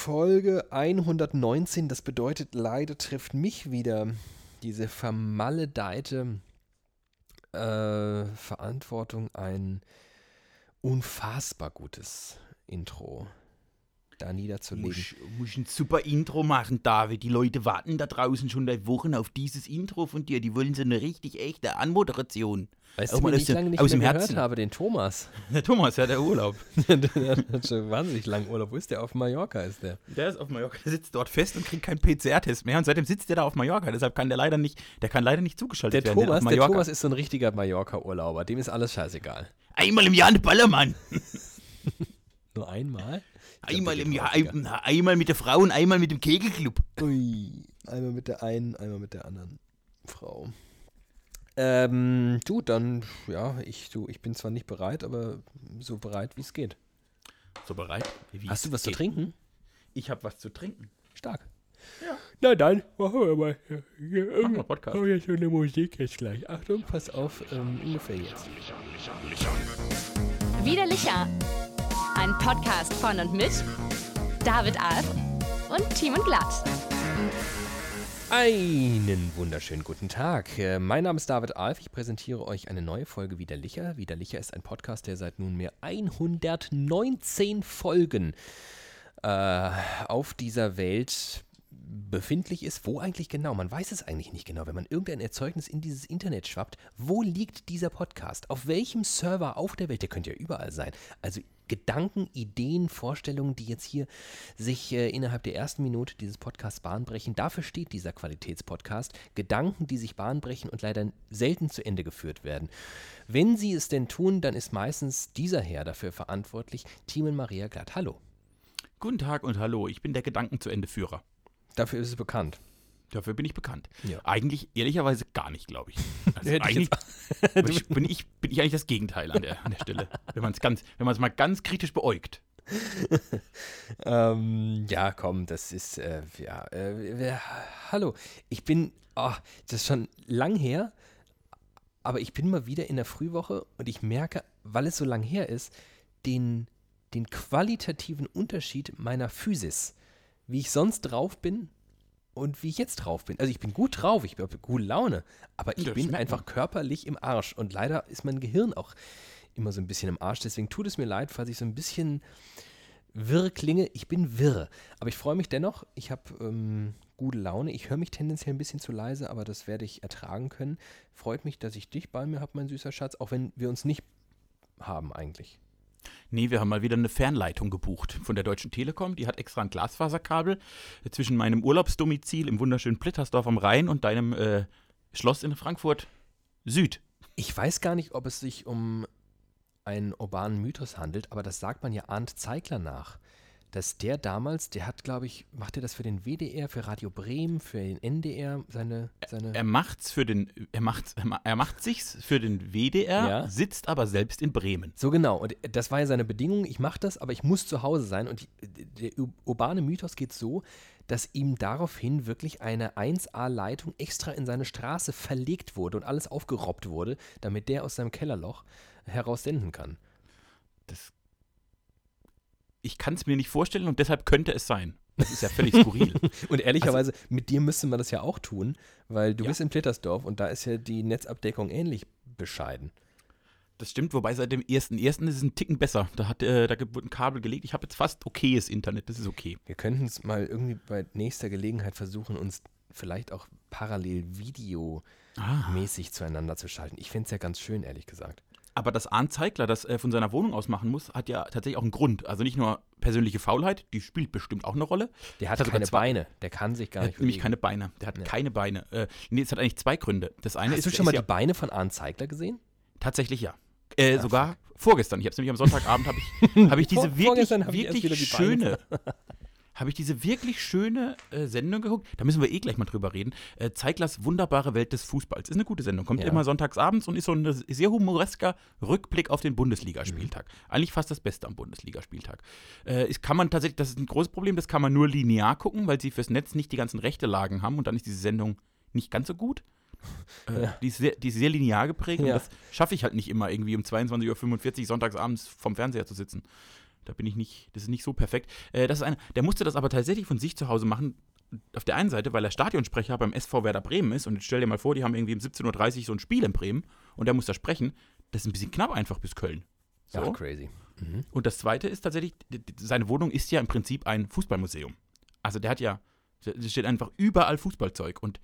Folge 119. Das bedeutet, leider trifft mich wieder diese vermaledeite äh, Verantwortung, ein unfassbar gutes Intro da niederzulegen. Muss, muss ein super Intro machen, David. Die Leute warten da draußen schon seit Wochen auf dieses Intro von dir. Die wollen so eine richtig echte Anmoderation. Weißt Auch du, ich dem- lange nicht aus mehr dem gehört Herzen. habe? Den Thomas. Der Thomas, ja, der Urlaub. der hat schon wahnsinnig langen Urlaub. Wo ist der? Auf Mallorca ist der. Der ist auf Mallorca, der sitzt dort fest und kriegt keinen PCR-Test mehr. Und seitdem sitzt der da auf Mallorca. Deshalb kann der leider nicht, der kann leider nicht zugeschaltet Der werden. Thomas, der Mallorca. Thomas ist so ein richtiger Mallorca-Urlauber. Dem ist alles scheißegal. Einmal im Jahr eine Ballermann. Nur einmal? Einmal im Jahr, ein, einmal mit der Frau und einmal mit dem Kegelclub. Ui, einmal mit der einen, einmal mit der anderen Frau. Ähm, du, dann, ja, ich, du, ich bin zwar nicht bereit, aber so bereit, wie es geht. So bereit? Wie Hast du was zu geht. trinken? Ich habe was zu trinken. Stark. Ja. Na dann, machen wir mal. Hier, Machen wir Podcast. Oh, jetzt so eine Musik jetzt gleich. Achtung, pass auf, ähm, ungefähr jetzt. Widerlicher. Ein Podcast von und mit David Alf und Timon Glatt. Einen wunderschönen guten Tag. Äh, Mein Name ist David Alf. Ich präsentiere euch eine neue Folge Widerlicher. Widerlicher ist ein Podcast, der seit nunmehr 119 Folgen äh, auf dieser Welt befindlich ist. Wo eigentlich genau? Man weiß es eigentlich nicht genau. Wenn man irgendein Erzeugnis in dieses Internet schwappt, wo liegt dieser Podcast? Auf welchem Server auf der Welt? Der könnte ja überall sein. Also Gedanken, Ideen, Vorstellungen, die jetzt hier sich äh, innerhalb der ersten Minute dieses Podcasts bahnbrechen. Dafür steht dieser Qualitätspodcast. Gedanken, die sich bahnbrechen und leider selten zu Ende geführt werden. Wenn sie es denn tun, dann ist meistens dieser Herr dafür verantwortlich, Timon Maria Glatt. Hallo. Guten Tag und hallo, ich bin der Gedanken-zu-Ende-Führer. Dafür ist es bekannt. Dafür bin ich bekannt. Ja. Eigentlich, ehrlicherweise, gar nicht, glaube ich. Also eigentlich ich, bin, ich, bin ich eigentlich das Gegenteil an der, an der Stelle. Wenn man es ganz, wenn man es mal ganz kritisch beäugt. Ähm, ja, komm, das ist, äh, ja, äh, wer- hallo, ich bin, oh, das ist schon lang her, aber ich bin mal wieder in der Frühwoche und ich merke, weil es so lang her ist, den, den qualitativen Unterschied meiner Physis, wie ich sonst drauf bin und wie ich jetzt drauf bin. Also ich bin gut drauf, ich habe gute Laune, aber ich Das bin einfach körperlich im Arsch und leider ist mein Gehirn auch immer so ein bisschen im Arsch, deswegen tut es mir leid, falls ich so ein bisschen wirr klinge. Ich bin wirr. Aber ich freue mich dennoch. Ich habe ähm, gute Laune. Ich höre mich tendenziell ein bisschen zu leise, aber das werde ich ertragen können. Freut mich, dass ich dich bei mir habe, mein süßer Schatz, auch wenn wir uns nicht haben eigentlich. Nee, wir haben mal wieder eine Fernleitung gebucht von der Deutschen Telekom. Die hat extra ein Glasfaserkabel zwischen meinem Urlaubsdomizil im wunderschönen Plittersdorf am Rhein und deinem äh, Schloss in Frankfurt Süd. Ich weiß gar nicht, ob es sich um einen urbanen Mythos handelt, aber das sagt man ja Arndt Zeigler nach. Dass der damals, der hat, glaube ich, macht er das für den WDR, für Radio Bremen, für den NDR, seine, seine Er macht's für den, er macht's, er ma- macht sich's für den WDR, Ja. sitzt aber selbst in Bremen. So genau. Und das war ja seine Bedingung. Ich mache das, aber ich muss zu Hause sein. Und der ur- urbane Mythos geht so, dass ihm daraufhin wirklich eine 1A-Leitung extra in seine Straße verlegt wurde und alles aufgerobbt wurde, damit der aus seinem Kellerloch heraus senden kann. Das, ich kann es mir nicht vorstellen und deshalb könnte es sein. Das ist ja völlig skurril. Und ehrlicherweise, mit dir müsste man das ja auch tun, weil du Ja. bist in Plittersdorf und da ist ja die Netzabdeckung ähnlich bescheiden. Das stimmt, wobei seit dem 1.1. ist es ein Ticken besser. Da, hat, äh, da wurde ein Kabel gelegt. Ich habe jetzt fast okayes Internet, das ist okay. Wir könnten es mal irgendwie bei nächster Gelegenheit versuchen, uns vielleicht auch parallel videomäßig zueinander zu schalten. Ich fände es ja ganz schön, ehrlich gesagt. Aber das Arndt Zeigler, das äh, von seiner Wohnung aus machen muss, hat ja tatsächlich auch einen Grund. Also nicht nur persönliche Faulheit, die spielt bestimmt auch eine Rolle. Der hat sogar keine zwei- Beine, der kann sich gar nicht hat nämlich keine Beine. Der hat Ja. keine Beine. Äh, nee, es hat eigentlich zwei Gründe. Das eine Hast ist, du schon mal ist die ja, Beine von Arndt Zeigler gesehen? tatsächlich ja. Äh, Ah, sogar vorgestern. Ich habe es nämlich am Sonntagabend habe ich, hab ich diese Vor- wirklich, wirklich die schöne, habe ich diese wirklich schöne äh, Sendung geguckt. Da müssen wir eh gleich mal drüber reden. Äh, Zeiglers wunderbare Welt des Fußballs ist eine gute Sendung. Kommt Ja. immer sonntagsabends und ist so ein sehr humoresker Rückblick auf den Bundesligaspieltag. Mhm. Eigentlich fast das Beste am Bundesligaspieltag. Äh, ist, kann man tatsächlich, das ist ein großes Problem. Das kann man nur linear gucken, weil sie fürs Netz nicht die ganzen rechte Lagen haben und dann ist diese Sendung nicht ganz so gut. Äh, Ja. die, ist sehr, die ist sehr linear geprägt Ja. und das schaffe ich halt nicht immer irgendwie um 22.45 Uhr sonntagsabends vom Fernseher zu sitzen. Da bin ich nicht, das ist nicht so perfekt. Äh, das ist eine, der musste das aber tatsächlich von sich zu Hause machen. Auf der einen Seite, weil er Stadionsprecher beim SV Werder Bremen ist. Und jetzt stell dir mal vor, die haben irgendwie um 17.30 Uhr so ein Spiel in Bremen und der muss da sprechen. Das ist ein bisschen knapp einfach bis Köln. So. Ach, crazy. Mhm. Und das zweite ist tatsächlich, seine Wohnung ist ja im Prinzip ein Fußballmuseum. Also der hat ja, da steht einfach überall Fußballzeug und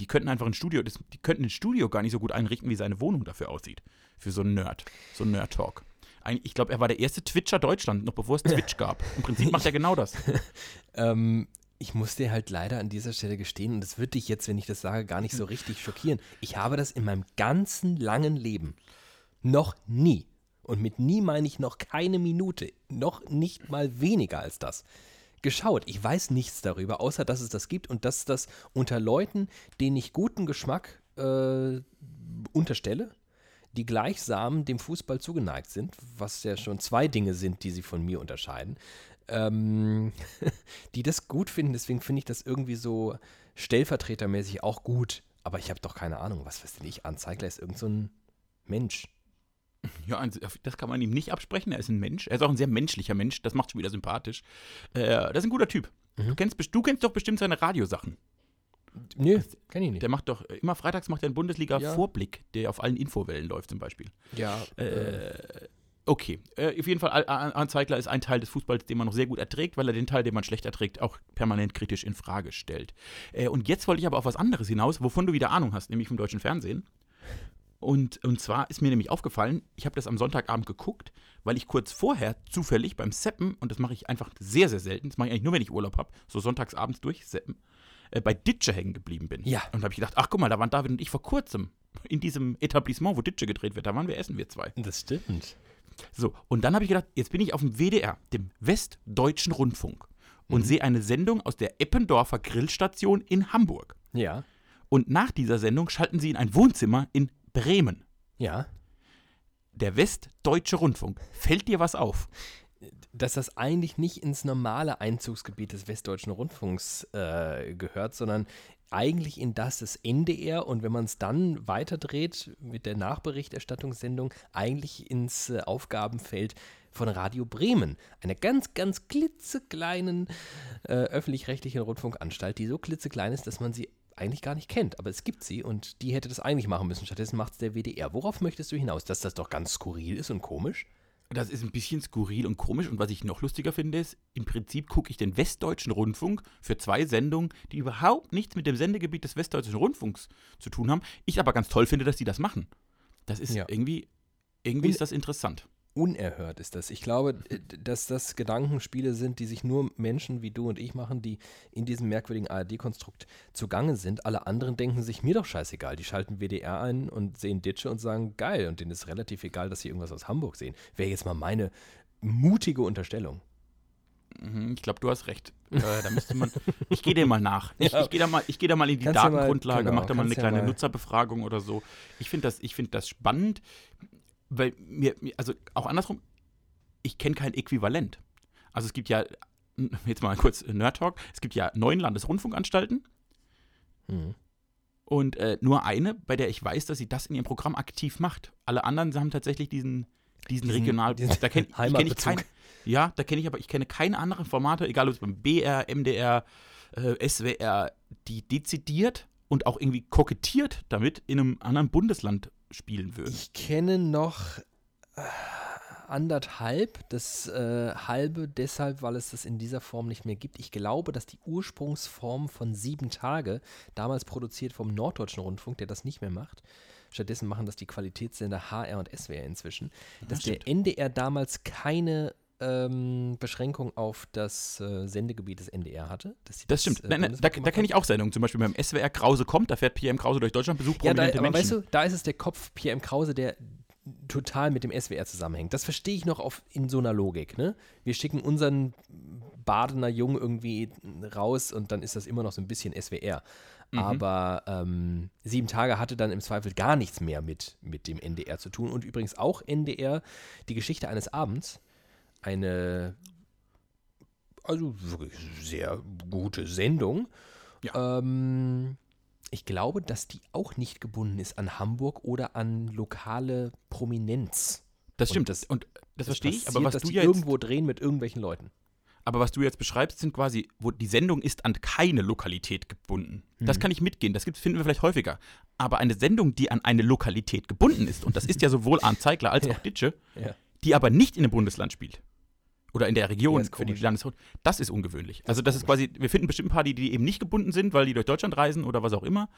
die könnten einfach ein Studio, die könnten ein Studio gar nicht so gut einrichten, wie seine Wohnung dafür aussieht. Für so einen Nerd, so einen Nerd-Talk. Ich glaube, er war der erste Twitcher Deutschland, noch bevor es Twitch gab. Im Prinzip macht er genau das. Ähm, ich muss dir halt leider an dieser Stelle gestehen, und das wird dich jetzt, wenn ich das sage, gar nicht so richtig schockieren. Ich habe das in meinem ganzen langen Leben noch nie, und mit nie meine ich noch keine Minute, noch nicht mal weniger als das, geschaut. Ich weiß nichts darüber, außer dass es das gibt und dass das unter Leuten, denen ich guten Geschmack äh, unterstelle, die gleichsam dem Fußball zugeneigt sind, was ja schon zwei Dinge sind, die sie von mir unterscheiden, ähm, die das gut finden. Deswegen finde ich das irgendwie so stellvertretermäßig auch gut. Aber ich habe doch keine Ahnung, was weiß denn ich? Anzeigler ist irgend so ein Mensch. Ja, das kann man ihm nicht absprechen. Er ist ein Mensch. Er ist auch ein sehr menschlicher Mensch. Das macht schon wieder sympathisch. Äh, das ist ein guter Typ. Du, kennst, du kennst doch bestimmt seine Radiosachen. Nö, kenn ich nicht. Der macht doch, immer freitags macht er einen. Bundesliga-Vorblick, der auf allen Infowellen läuft zum Beispiel. ja, Äh, okay. Äh, auf jeden Fall, Al- Al- Anzeigler ist ein Teil des Fußballs, den man noch sehr gut erträgt, weil er den Teil, den man schlecht erträgt, auch permanent kritisch in Frage stellt. Äh, und jetzt wollte ich aber auf was anderes hinaus, wovon du wieder Ahnung hast, nämlich vom deutschen Fernsehen. Und, und zwar ist mir nämlich aufgefallen, ich habe das am Sonntagabend geguckt, weil ich kurz vorher zufällig beim Seppen, und das mache ich einfach sehr, sehr selten, das mache ich eigentlich nur, wenn ich Urlaub habe, so sonntagsabends durchseppen, äh, bei Ditsche hängen geblieben bin. Ja. Und da habe ich gedacht, ach guck mal, da waren David und ich vor kurzem in diesem Etablissement, wo Ditsche gedreht wird, da waren wir essen, wir zwei. das stimmt. So, und dann habe ich gedacht, jetzt bin ich auf dem WDR, dem Westdeutschen Rundfunk, und sehe eine Sendung aus der Eppendorfer Grillstation in Hamburg. Ja, Und nach dieser Sendung schalten sie in ein Wohnzimmer in Bremen. ja. Der Westdeutsche Rundfunk. Fällt dir was auf? Dass das eigentlich nicht ins normale Einzugsgebiet des Westdeutschen Rundfunks äh, gehört, sondern eigentlich in das des NDR und wenn man es dann weiterdreht mit der Nachberichterstattungssendung, eigentlich ins äh, Aufgabenfeld von Radio Bremen, einer ganz, ganz klitzekleinen äh, öffentlich-rechtlichen Rundfunkanstalt, die so klitzeklein ist, dass man sie eigentlich gar nicht kennt. Aber es gibt sie und die hätte das eigentlich machen müssen. Stattdessen macht es der WDR. Worauf möchtest du hinaus? Dass das doch ganz skurril ist und komisch? Das ist ein bisschen skurril und komisch. Und was ich noch lustiger finde, ist, im Prinzip gucke ich den Westdeutschen Rundfunk für zwei Sendungen, die überhaupt nichts mit dem Sendegebiet des Westdeutschen Rundfunks zu tun haben. Ich aber ganz toll finde, dass die das machen. Das ist Ja. irgendwie, irgendwie Und- ist das interessant. Unerhört ist das. Ich glaube, äh, dass das Gedankenspiele sind, die sich nur Menschen wie du und ich machen, die in diesem merkwürdigen ARD-Konstrukt zugange sind. Alle anderen denken sich, mir doch scheißegal. Die schalten WDR ein und sehen Ditsche und sagen, geil. Und denen ist relativ egal, dass sie irgendwas aus Hamburg sehen. Wäre jetzt mal meine mutige Unterstellung. Mhm, Ich glaube, du hast recht. Äh, da müsste man. Ich gehe dir mal nach. Ich, Ja. ich gehe da, mal- ich geh da mal in die Kannst Datengrundlage, genau, mach da mal eine kannst ja kleine mal- Nutzerbefragung oder so. Ich finde das, ich find das spannend, weil mir, also auch andersrum, ich kenne kein Äquivalent. Also es gibt ja, jetzt mal kurz Nerd Talk, es gibt ja neun Landesrundfunkanstalten Mhm. und äh, nur eine, bei der ich weiß, dass sie das in ihrem Programm aktiv macht. Alle anderen haben tatsächlich diesen, diesen, Diesen- Regional... diesen da kenne kenn ich Heimatbezug. kein, Ja, da kenne ich aber, ich kenne keine anderen Formate, egal ob es beim BR, MDR, äh, SWR, die dezidiert und auch irgendwie kokettiert damit in einem anderen Bundesland spielen würden. Ich kenne noch äh, anderthalb, das äh, halbe deshalb, weil es das in dieser Form nicht mehr gibt. Ich glaube, dass die Ursprungsform von Sieben Tage, damals produziert vom Norddeutschen Rundfunk, der das nicht mehr macht, stattdessen machen das die Qualitätssender HR und SWR inzwischen, dass der NDR damals keine ähm, Beschränkung auf das äh, Sendegebiet des NDR hatte. sie Das stimmt. äh, nein, nein, da da kenne ich auch Sendungen. Zum Beispiel beim SWR Krause kommt, da fährt PM Krause durch Deutschland, besucht Ja, da, prominente aber Menschen. weißt du, da ist es der Kopf Pierre M. Krause, der total mit dem SWR zusammenhängt. Das verstehe ich noch auf, in so einer Logik. Ne? Wir schicken unseren Badener Jungen irgendwie raus und dann ist das immer noch so ein bisschen SWR. Mhm. Aber ähm, Sieben Tage hatte dann im Zweifel gar nichts mehr mit, mit dem NDR zu tun. Und übrigens auch NDR, die Geschichte eines Abends, eine also wirklich sehr gute Sendung. Ja. Ähm, ich glaube, dass die auch nicht gebunden ist an Hamburg oder an lokale Prominenz. Das Und stimmt. das- und das verstehe ich, aber was dass du die jetzt, irgendwo drehen mit irgendwelchen Leuten. aber was du jetzt beschreibst, sind quasi, wo die Sendung ist an keine Lokalität gebunden. Das Mhm. kann ich mitgehen, das gibt's, finden wir vielleicht häufiger. Aber eine Sendung, die an eine Lokalität gebunden ist, und das ist ja sowohl Arndt Zeigler als Ja. auch Ditsche, Ja. die aber nicht in einem Bundesland spielt. Oder in der Region Ja, für die. Landeshaut. Das ist ungewöhnlich. also das ist quasi, wir finden bestimmt ein paar, die, die eben nicht gebunden sind, weil die durch Deutschland reisen oder was auch immer.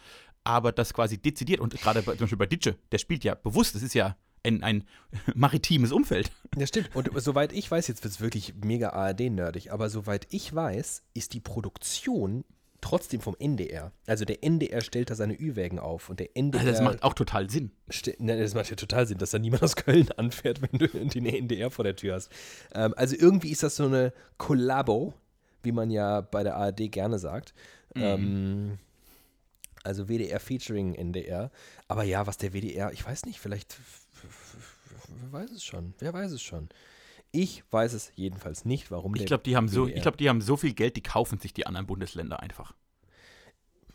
Aber das quasi dezidiert und gerade bei, zum Beispiel bei Ditsche, der spielt ja bewusst, das ist ja ein, ein maritimes Umfeld. Ja, stimmt. Und soweit ich weiß, jetzt wird es wirklich mega ARD-nerdig, aber soweit ich weiß, ist die Produktion trotzdem vom NDR. Also der NDR stellt da seine Ü-Wägen auf und der NDR. Also das macht auch total Sinn. Ste- Ne, das macht ja total Sinn, dass da niemand aus Köln anfährt, wenn du den NDR vor der Tür hast. Ähm, also irgendwie ist das so eine Kollabo, wie man ja bei der ARD gerne sagt. Ähm, also WDR featuring NDR. Aber ja, was der WDR, ich weiß nicht, vielleicht, wer weiß es schon, wer weiß es schon. Ich weiß es jedenfalls nicht, warum Ich glaube, die haben so, ich glaube, die haben so viel Geld, die kaufen sich die anderen Bundesländer einfach.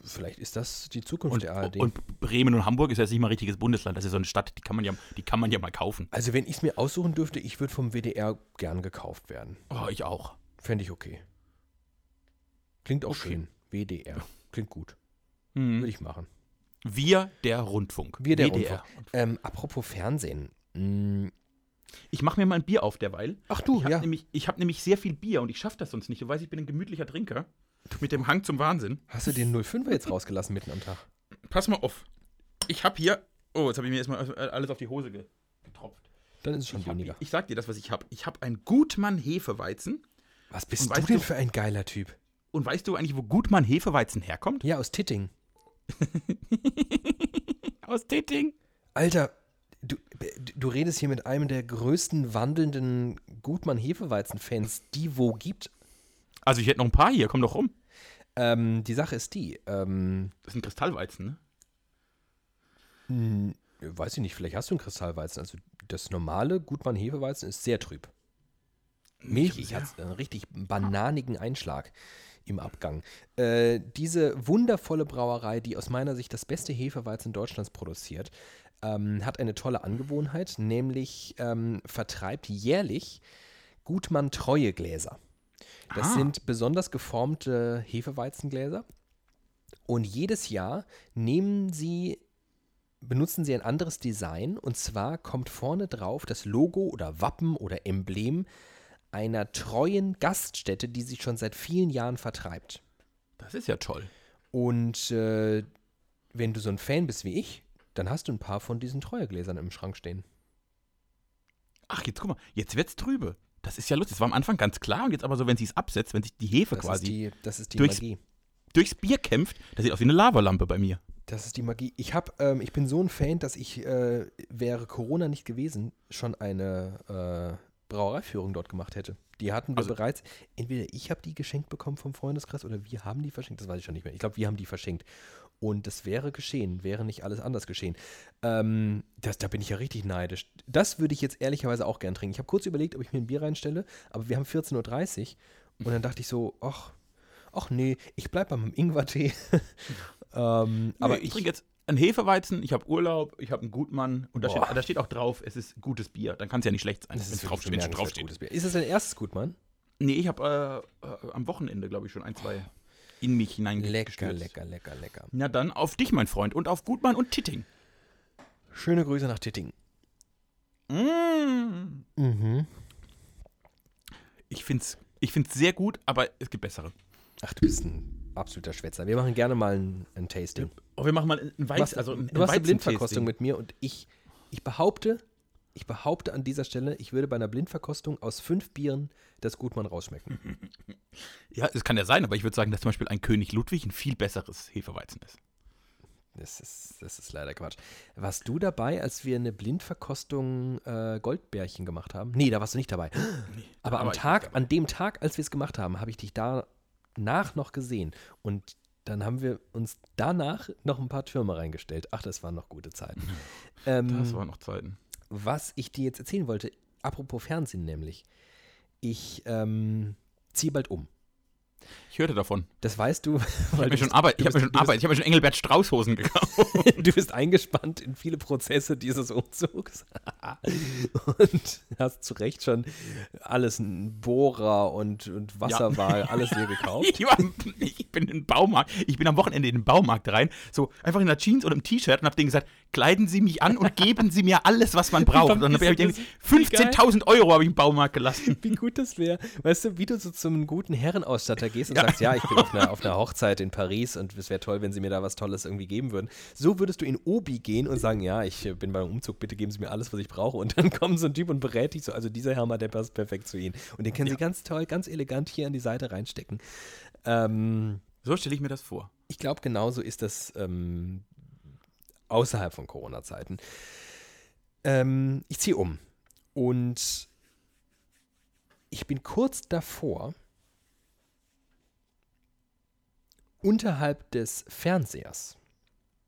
Vielleicht ist das die Zukunft Und, der ARD. und Bremen und Hamburg ist jetzt nicht mal ein richtiges Bundesland. Das ist so eine Stadt, die kann man ja, die kann man ja mal kaufen. also wenn ich es mir aussuchen dürfte, ich würde vom WDR gern gekauft werden. Oh, ich auch. Fände ich okay. Klingt auch Okay. schön. WDR. Klingt gut. Hm. Würde ich machen. Wir der Rundfunk. Wir der WDR. Ähm, apropos Fernsehen. Mm, Ich mache mir mal ein Bier auf derweil. Ach du, Ich habe ja. nämlich, ich hab nämlich sehr viel Bier und ich schaffe das sonst nicht. Du weißt, ich bin ein gemütlicher Trinker. Mit dem Hang zum Wahnsinn. Hast du den 05er jetzt rausgelassen mitten am Tag? Pass mal auf. Ich habe hier. Oh, jetzt habe ich mir erstmal alles auf die Hose ge- getropft. Dann ist es schon Ich, hab, weniger. ich sag dir das, was ich habe. Ich habe einen Gutmann Hefeweizen. Was bist du denn du- für ein geiler Typ? Und weißt du eigentlich, wo Gutmann Hefeweizen herkommt? Ja, aus Titting. Aus Tetting. Alter, du, du redest hier mit einem der größten wandelnden Gutmann-Hefeweizen-Fans, die wo gibt. Also ich hätte noch ein paar hier, komm doch rum. Ähm, die Sache ist die, ähm, Das sind Kristallweizen, ne? Hm, Weiß ich nicht, vielleicht hast du einen Kristallweizen. Also das normale Gutmann-Hefeweizen ist sehr trüb. Milchig hat einen richtig bananigen Einschlag im Abgang. Äh, diese wundervolle Brauerei, die aus meiner Sicht das beste Hefeweizen Deutschlands produziert, ähm, hat eine tolle Angewohnheit, nämlich ähm, vertreibt jährlich Gutmann treue Gläser. Das Ah. sind besonders geformte Hefeweizengläser. Und jedes Jahr nehmen sie benutzen sie ein anderes Design und zwar kommt vorne drauf das Logo oder Wappen oder Emblem einer treuen Gaststätte, die sich schon seit vielen Jahren vertreibt. Das ist ja toll. Und äh, wenn du so ein Fan bist wie ich, dann hast du ein paar von diesen Treuegläsern im Schrank stehen. Ach, jetzt guck mal, jetzt wird's trübe. Das ist ja lustig. Das war am Anfang ganz klar und jetzt aber so, wenn sie es absetzt, wenn sich die Hefe Das quasi die, das ist die durchs- Magie. durchs Bier kämpft, das sieht aus wie eine Lavalampe bei mir. Das ist die Magie. Ich hab, ähm, ich bin so ein Fan, dass ich, äh, wäre Corona nicht gewesen, schon eine äh, Brauereiführung dort gemacht hätte. Die hatten wir Also- bereits. Entweder ich habe die geschenkt bekommen vom Freundeskreis oder wir haben die verschenkt. Das weiß ich schon nicht mehr. Ich glaube, wir haben die verschenkt. Und das wäre geschehen, wäre nicht alles anders geschehen. Ähm, das, da bin ich ja richtig neidisch. Das würde ich jetzt ehrlicherweise auch gern trinken. Ich habe kurz überlegt, ob ich mir ein Bier reinstelle, aber wir haben 14.30 Uhr und dann dachte ich so, ach, ach nee, ich bleibe bei meinem Ingwertee. ähm, aber Aber ich trinke jetzt einen Hefeweizen, ich habe Urlaub, ich habe einen Gutmann und da steht, da steht auch drauf, es ist gutes Bier. Dann kann es ja nicht schlecht sein, Das wenn ist es draufsteht, wenn es. Ist es dein erstes Gutmann? Nee, ich habe äh, äh, am Wochenende, glaube ich, schon ein, zwei in mich hineingestürzt. Lecker, lecker, lecker, lecker. Na dann auf dich, mein Freund, und auf Gutmann und Titting. Schöne Grüße nach Titting. Mm. Mhm. Ich finde es ich find's sehr gut, aber es gibt bessere. Ach, du bist ein absoluter Schwätzer. Wir machen gerne mal ein, ein Tasting. Oh, wir machen mal einen Weiz, also ein, du machst eine. Blindverkostung mit mir und ich, ich behaupte, ich behaupte an dieser Stelle, ich würde bei einer Blindverkostung aus fünf Bieren das Gutmann rausschmecken. Ja, es kann ja sein, aber ich würde sagen, dass zum Beispiel ein König Ludwig ein viel besseres Hefeweizen ist. Das ist, das ist leider Quatsch. Warst du dabei, als wir eine Blindverkostung äh, Goldbärchen gemacht haben? Nee, da warst du nicht dabei. Aber am Tag, an dem Tag, als wir es gemacht haben, habe ich dich danach noch gesehen. Und dann haben wir uns danach noch ein paar Türme reingestellt. Ach, das waren noch gute Zeiten. Ähm, Das waren noch Zeiten. Was ich dir jetzt erzählen wollte, apropos Fernsehen nämlich. Ich ähm, ziehe bald um. Ich hörte davon. Das weißt du, Ich habe mir schon Arbeit, ich habe mir schon Arbeit, ich habe mir schon Engelbert Strauß Hosen gekauft. Du bist eingespannt in viele Prozesse dieses Umzugs und hast zu Recht schon alles, ein Bohrer und, und Wasserwahl, alles dir gekauft. Ich, war, ich bin in den Baumarkt, ich bin am Wochenende in den Baumarkt rein, so einfach in der Jeans und im T-Shirt und habe denen gesagt, kleiden Sie mich an und geben Sie mir alles, was man braucht. Und dann habe ich ist irgendwie das- wie geil. 15.000 Euro habe ich im Baumarkt gelassen. Wie gut das wäre. Weißt du, wie du so zum guten Herrenausstatter gehst und sagst, ja, ich bin auf einer, auf einer Hochzeit in Paris und es wäre toll, wenn sie mir da was Tolles irgendwie geben würden. So würdest du in Obi gehen und sagen, ja, ich äh, bin beim Umzug, bitte geben Sie mir alles, was ich brauche. Und dann kommt so ein Typ und berät dich so, also dieser Herr, der passt perfekt zu Ihnen. Und den können Sie ganz toll, ganz elegant hier an die Seite reinstecken. Ähm, So stelle ich mir das vor. ich glaube, genauso ist das ähm, außerhalb von Corona-Zeiten. Ähm, ich ziehe um und ich bin kurz davor, unterhalb des Fernsehers,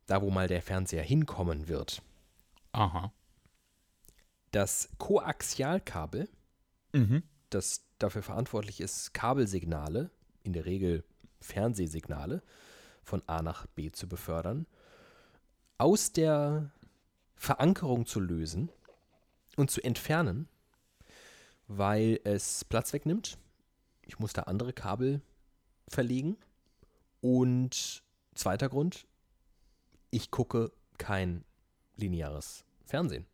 da wo mal der Fernseher hinkommen wird, Aha. das Koaxialkabel, Mhm. das dafür verantwortlich ist, Kabelsignale, in der Regel Fernsehsignale, von A nach B zu befördern, aus der Verankerung zu lösen und zu entfernen, weil es Platz wegnimmt. Ich muss da andere Kabel verlegen. Und zweiter Grund, ich gucke kein lineares Fernsehen.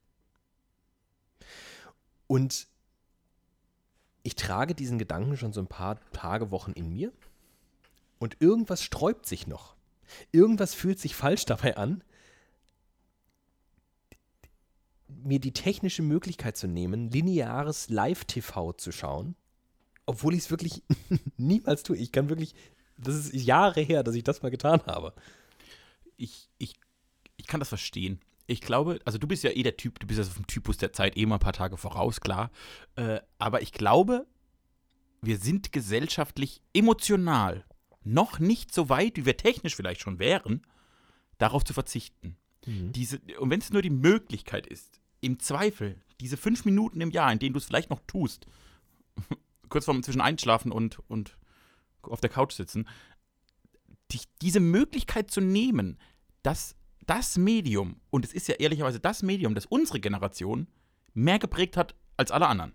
Und ich trage diesen Gedanken schon so ein paar Tage, Wochen in mir. Und irgendwas sträubt sich noch. Irgendwas fühlt sich falsch dabei an, mir die technische Möglichkeit zu nehmen, lineares Live-TV zu schauen, obwohl ich es wirklich niemals tue. Ich kann wirklich, das ist Jahre her, dass ich das mal getan habe. Ich, ich, ich kann das verstehen. Ich glaube, also du bist ja eh der Typ, du bist ja vom Typus der Zeit eh mal ein paar Tage voraus, klar. Äh, aber ich glaube, wir sind gesellschaftlich emotional noch nicht so weit, wie wir technisch vielleicht schon wären, darauf zu verzichten. Diese, und wenn es nur die Möglichkeit ist, im Zweifel, diese fünf Minuten im Jahr, in denen du es vielleicht noch tust, kurz vorm zwischen Einschlafen und, und auf der Couch sitzen, die, diese Möglichkeit zu nehmen, dass das Medium, und es ist ja ehrlicherweise das Medium, das unsere Generation mehr geprägt hat als alle anderen.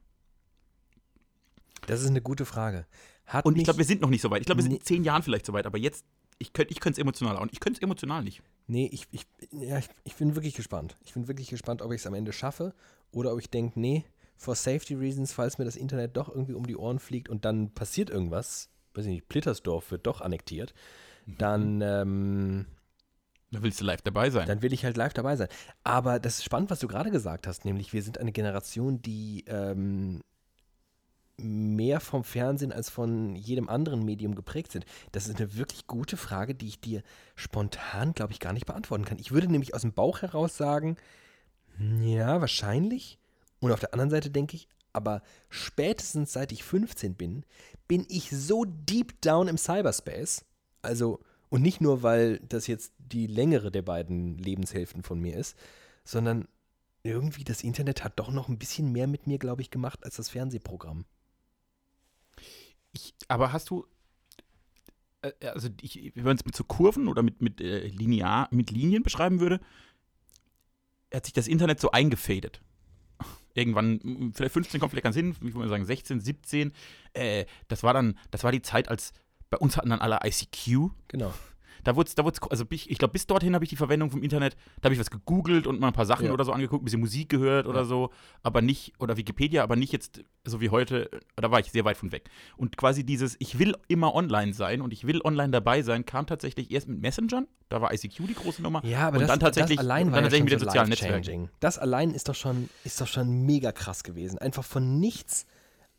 Das ist eine gute Frage. Hat Und ich glaube, wir sind noch nicht so weit. Ich glaube, wir sind in zehn Jahren vielleicht so weit, aber jetzt, ich könnte ich es emotional auch. Und ich könnte es emotional nicht. Nee, ich, ich, ja, ich, ich bin wirklich gespannt. Ich bin wirklich gespannt, ob ich es am Ende schaffe oder ob ich denke, nee, for safety reasons, falls mir das Internet doch irgendwie um die Ohren fliegt und dann passiert irgendwas, weiß ich nicht, Plittersdorf wird doch annektiert, dann, ähm, Da willst du live dabei sein. dann will ich halt live dabei sein. Aber das ist spannend, was du gerade gesagt hast, nämlich wir sind eine Generation, die ähm, mehr vom Fernsehen als von jedem anderen Medium geprägt sind. Das ist eine wirklich gute Frage, die ich dir spontan, glaube ich, gar nicht beantworten kann. Ich würde nämlich aus dem Bauch heraus sagen, ja, wahrscheinlich. Und auf der anderen Seite denke ich, aber spätestens seit ich 15 bin, bin ich so deep down im Cyberspace. Also, und nicht nur, weil das jetzt die längere der beiden Lebenshälften von mir ist, sondern irgendwie das Internet hat doch noch ein bisschen mehr mit mir, glaube ich, gemacht als das Fernsehprogramm. Ich, aber hast du, äh, also ich, wenn man es mit so Kurven oder mit, mit, äh, linear, mit Linien beschreiben würde, hat sich das Internet so eingefadet. Irgendwann, m, vielleicht 15 kommt vielleicht ganz hin, ich würde sagen 16, 17. Äh, das war dann, das war die Zeit, als bei uns hatten dann alle ICQ. Genau. Da wurde es, da wurd's, also ich, ich glaube, bis dorthin habe ich die Verwendung vom Internet, da habe ich was gegoogelt und mal ein paar Sachen Ja. oder so angeguckt, ein bisschen Musik gehört oder Ja. so, aber nicht, oder Wikipedia, aber nicht jetzt so wie heute, da war ich sehr weit von weg. Und quasi dieses, ich will immer online sein und ich will online dabei sein, kam tatsächlich erst mit Messengern, da war ICQ die große Nummer. Ja, aber und das, dann tatsächlich, das allein war dann ja tatsächlich schon mit den so sozialen Netzwerken. Das allein ist doch schon, ist doch schon mega krass gewesen. Einfach von nichts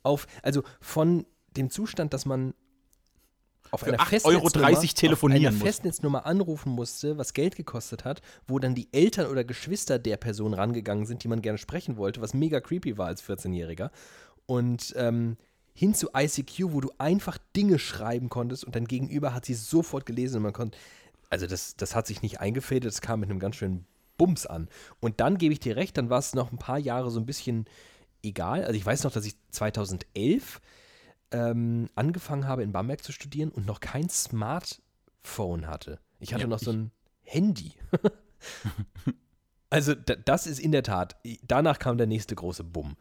auf, also von dem Zustand, dass man auf Für einer 8,30 Festnetznummer, Euro telefonieren auf einer. Festnetznummer anrufen musste, was Geld gekostet hat, wo dann die Eltern oder Geschwister der Person rangegangen sind, die man gerne sprechen wollte, was mega creepy war als 14-Jähriger. Und ähm, hin zu ICQ, wo du einfach Dinge schreiben konntest und dein Gegenüber hat sie sofort gelesen und man konnte. Also, das, das hat sich nicht eingefädelt, das kam mit einem ganz schönen Bums an. Und dann gebe ich dir recht, dann war es noch ein paar Jahre so ein bisschen egal. Also, ich weiß noch, dass ich 2011 ähm, angefangen habe, in Bamberg zu studieren und noch kein Smartphone hatte. Ich hatte Ja, noch so ich- ein Handy. also da, das ist in der Tat, danach kam der nächste große Bumm.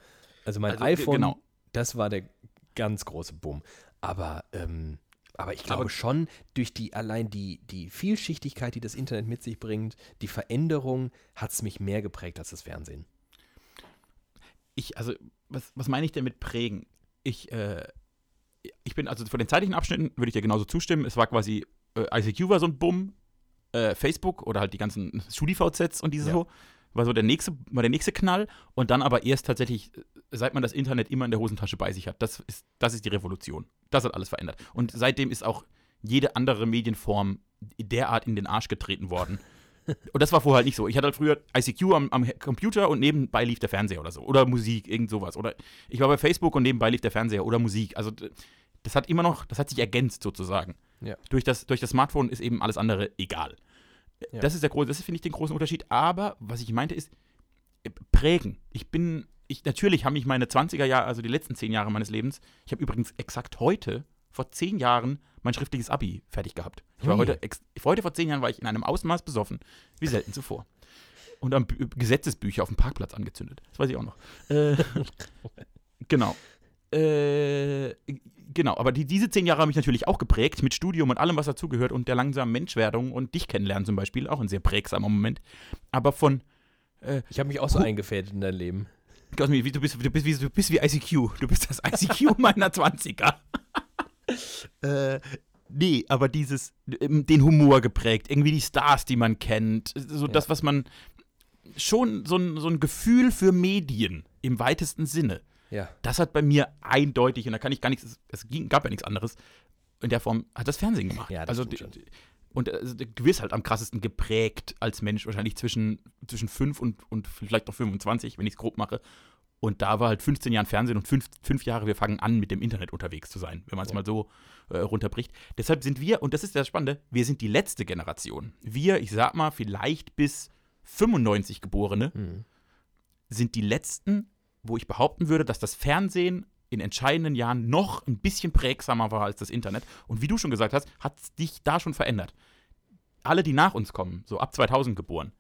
Also mein Also, iPhone, genau. das war der ganz große Bumm. Aber, ähm, aber ich glaube Aber- schon, durch die allein die, die Vielschichtigkeit, die das Internet mit sich bringt, die Veränderung, hat es mich mehr geprägt als das Fernsehen. ich, also, was, was meine ich denn mit prägen? Ich, äh, ich bin, also von den zeitlichen Abschnitten würde ich dir genauso zustimmen. Es war quasi, äh, ICQ war so ein Bumm, äh, Facebook oder halt die ganzen StudiVZs und diese Ja. so, war so der nächste, war der nächste Knall und dann aber erst tatsächlich, seit man das Internet immer in der Hosentasche bei sich hat. Das ist, das ist die Revolution. Das hat alles verändert. Und seitdem ist auch jede andere Medienform derart in den Arsch getreten worden. Und das war vorher halt nicht so. Ich hatte halt früher ICQ am, am Computer und nebenbei lief der Fernseher oder so. Oder Musik, irgend sowas. Oder ich war bei Facebook und nebenbei lief der Fernseher oder Musik. Also das hat immer noch, das hat sich ergänzt sozusagen. Ja. Durch, das, durch das Smartphone ist eben alles andere egal. Ja. Das ist der große, das finde ich den großen Unterschied. Aber was ich meinte ist, äh, prägen. Ich bin, ich, natürlich haben mich meine 20er Jahre, also die letzten zehn Jahre meines Lebens, ich habe übrigens exakt heute, vor zehn Jahren, mein schriftliches Abi fertig gehabt. Ich war heute, heute vor zehn Jahren war ich in einem Ausmaß besoffen, wie selten zuvor. Und haben Bü- Gesetzesbücher auf dem Parkplatz angezündet. Das weiß ich auch noch. Äh, genau. Äh, genau, aber die, diese zehn Jahre haben mich natürlich auch geprägt, mit Studium und allem, was dazugehört und der langsamen Menschwerdung und dich kennenlernen zum Beispiel, auch ein sehr prägsamer Moment. Aber von, Ich habe mich auch so eingefädelt in dein Leben. Cosmi, wie- du bist, du, bist, wie- du bist wie ICQ. Du bist das ICQ meiner 20er. äh, nee, aber dieses, ähm, den Humor geprägt, irgendwie die Stars, die man kennt, so Ja. das, was man schon so ein, so ein Gefühl für Medien im weitesten Sinne. Ja. Das hat bei mir eindeutig, und da kann ich gar nichts, es ging, gab ja nichts anderes, in der Form hat das Fernsehen gemacht. Ja, das also, und also, gewiss halt am krassesten geprägt als Mensch, wahrscheinlich zwischen, zwischen 5 und, und vielleicht noch 25, wenn ich es grob mache. Und da war halt 15 Jahre Fernsehen und fünf, fünf Jahre, wir fangen an, mit dem Internet unterwegs zu sein, wenn man es Ja. mal so äh, runterbricht. Deshalb sind wir, und das ist das Spannende, wir sind die letzte Generation. Wir, ich sag mal, vielleicht bis 95 Geborene, Mhm. sind die letzten, wo ich behaupten würde, dass das Fernsehen in entscheidenden Jahren noch ein bisschen prägsamer war als das Internet. Und wie du schon gesagt hast, hat es dich da schon verändert. Alle, die nach uns kommen, so ab 2000 geboren,